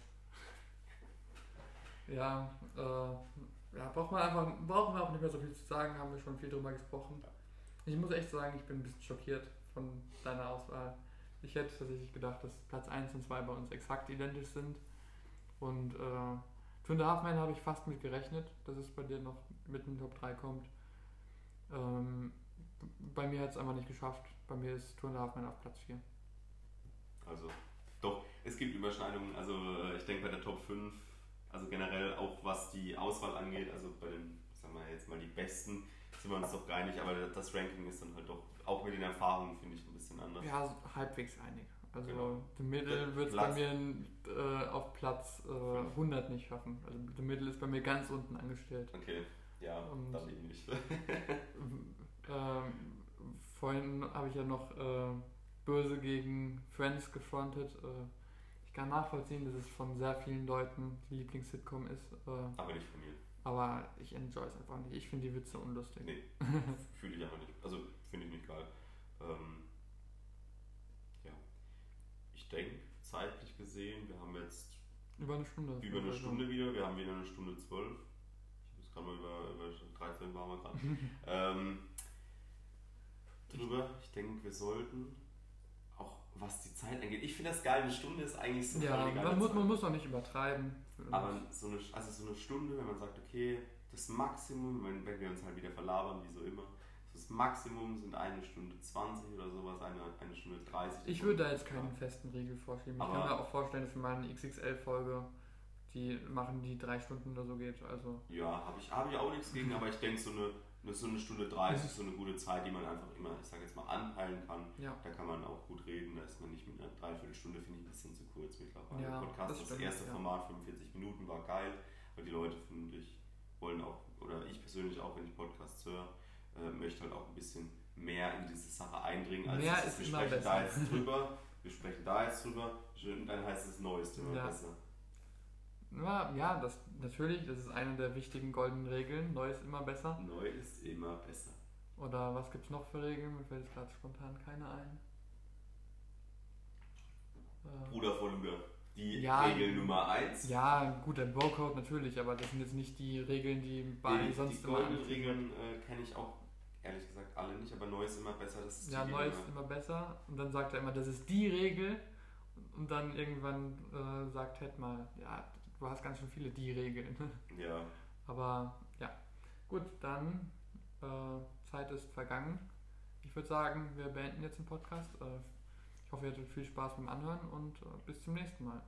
Ja, äh, ja, braucht man einfach, brauchen wir auch nicht mehr so viel zu sagen, haben wir schon viel drüber gesprochen. Ich muss echt sagen, ich bin ein bisschen schockiert von deiner Auswahl. Ich hätte tatsächlich gedacht, dass Platz 1 und 2 bei uns exakt identisch sind. Und äh, Two and habe ich fast mit gerechnet, dass es bei dir noch mit in den Top 3 kommt. Ähm, bei mir hat es einfach nicht geschafft. Bei mir ist Two and a Half Men auf Platz 4. Also, doch, es gibt Überschneidungen. Also, äh, ich denke bei der Top 5, also generell auch was die Auswahl angeht, also bei den, sagen wir jetzt mal, die besten, sind wir uns doch einig, aber das Ranking ist dann halt doch, auch mit den Erfahrungen, finde ich, ein bisschen anders. Ja, halbwegs einig. Also Genau. The Middle wird es bei mir äh, auf Platz äh, 100 nicht schaffen. Also The Middle ist bei mir ganz unten angestellt. Okay, ja, Und- dann eben nicht. ähm, vorhin habe ich ja noch äh, böse gegen Friends gefrontet. Äh, ich kann nachvollziehen, dass es von sehr vielen Leuten die Lieblings-Sitcom ist. Äh, aber nicht von mir. aber ich enjoy es einfach nicht. Ich finde die Witze unlustig. Nee, fühle ich einfach nicht. Also, finde ich nicht geil. Ähm, ja. Ich denke, zeitlich gesehen, wir haben jetzt Über eine Stunde. über eine Stunde wieder, wir haben wieder eine Stunde zwölf. Ich jetzt gerade mal über, über 13 waren wir gerade. ähm, drüber, ich denke, wir sollten was die Zeit angeht. Ich finde das geil, eine Stunde ist eigentlich so Ja, man muss, man muss auch nicht übertreiben. Aber so eine, also so eine Stunde, wenn man sagt, okay, das Maximum, wenn, wenn wir uns halt wieder verlabern, wie so immer, das Maximum sind eine Stunde 20 oder sowas, eine, eine Stunde 30. Ich würde da jetzt keinen festen Riegel vorschieben. Ich kann mir auch vorstellen, dass wir mal eine XXL-Folge, die machen, die drei Stunden oder so geht. Also Ja, habe ich, hab ich auch nichts gegen, aber ich denke, so eine, eine, so eine Stunde 30 ist so eine gute Zeit, die man einfach immer, ich sage jetzt mal, anpeilen kann. ja, Da kann man auch gut reden, da ist man nicht mit einer Dreiviertelstunde, finde ich ein bisschen zu kurz mittlerweile. Ja, Podcast, das das, stimmt, erste ja. Format, 45 Minuten, war geil, weil die Leute, finde ich, wollen auch, oder ich persönlich auch, wenn ich Podcasts höre, äh, möchte halt auch ein bisschen mehr in diese Sache eindringen, als Mehr ist wir sprechen da jetzt drüber, wir sprechen da jetzt drüber, und dann heißt es Neues immer Ja. besser. Ja, ja das, natürlich, das ist eine der wichtigen goldenen Regeln. Neu ist immer besser. Neu ist immer besser. Oder was gibt es noch für Regeln? Mir fällt jetzt gerade spontan keine ein. Äh, Bruder von Lüger. Die Ja. Regel Nummer 1. ja, gut, der Bro-Code natürlich, aber das sind jetzt nicht die Regeln, die bei die, sonst die immer goldenen angetrieben Regeln äh, kenne ich auch ehrlich gesagt alle nicht, aber neu ist immer besser. Das ist Ja, die, die neu ist immer- immer besser. Und dann sagt er immer, das ist die Regel. Und dann irgendwann äh, sagt Ted mal, ja, du hast ganz schön viele die Regeln. Ja, Aber ja, gut, dann äh, Zeit ist vergangen. Ich würde sagen, wir beenden jetzt den Podcast. Äh, hoffe, ihr hattet viel Spaß beim Anhören und äh, bis zum nächsten Mal.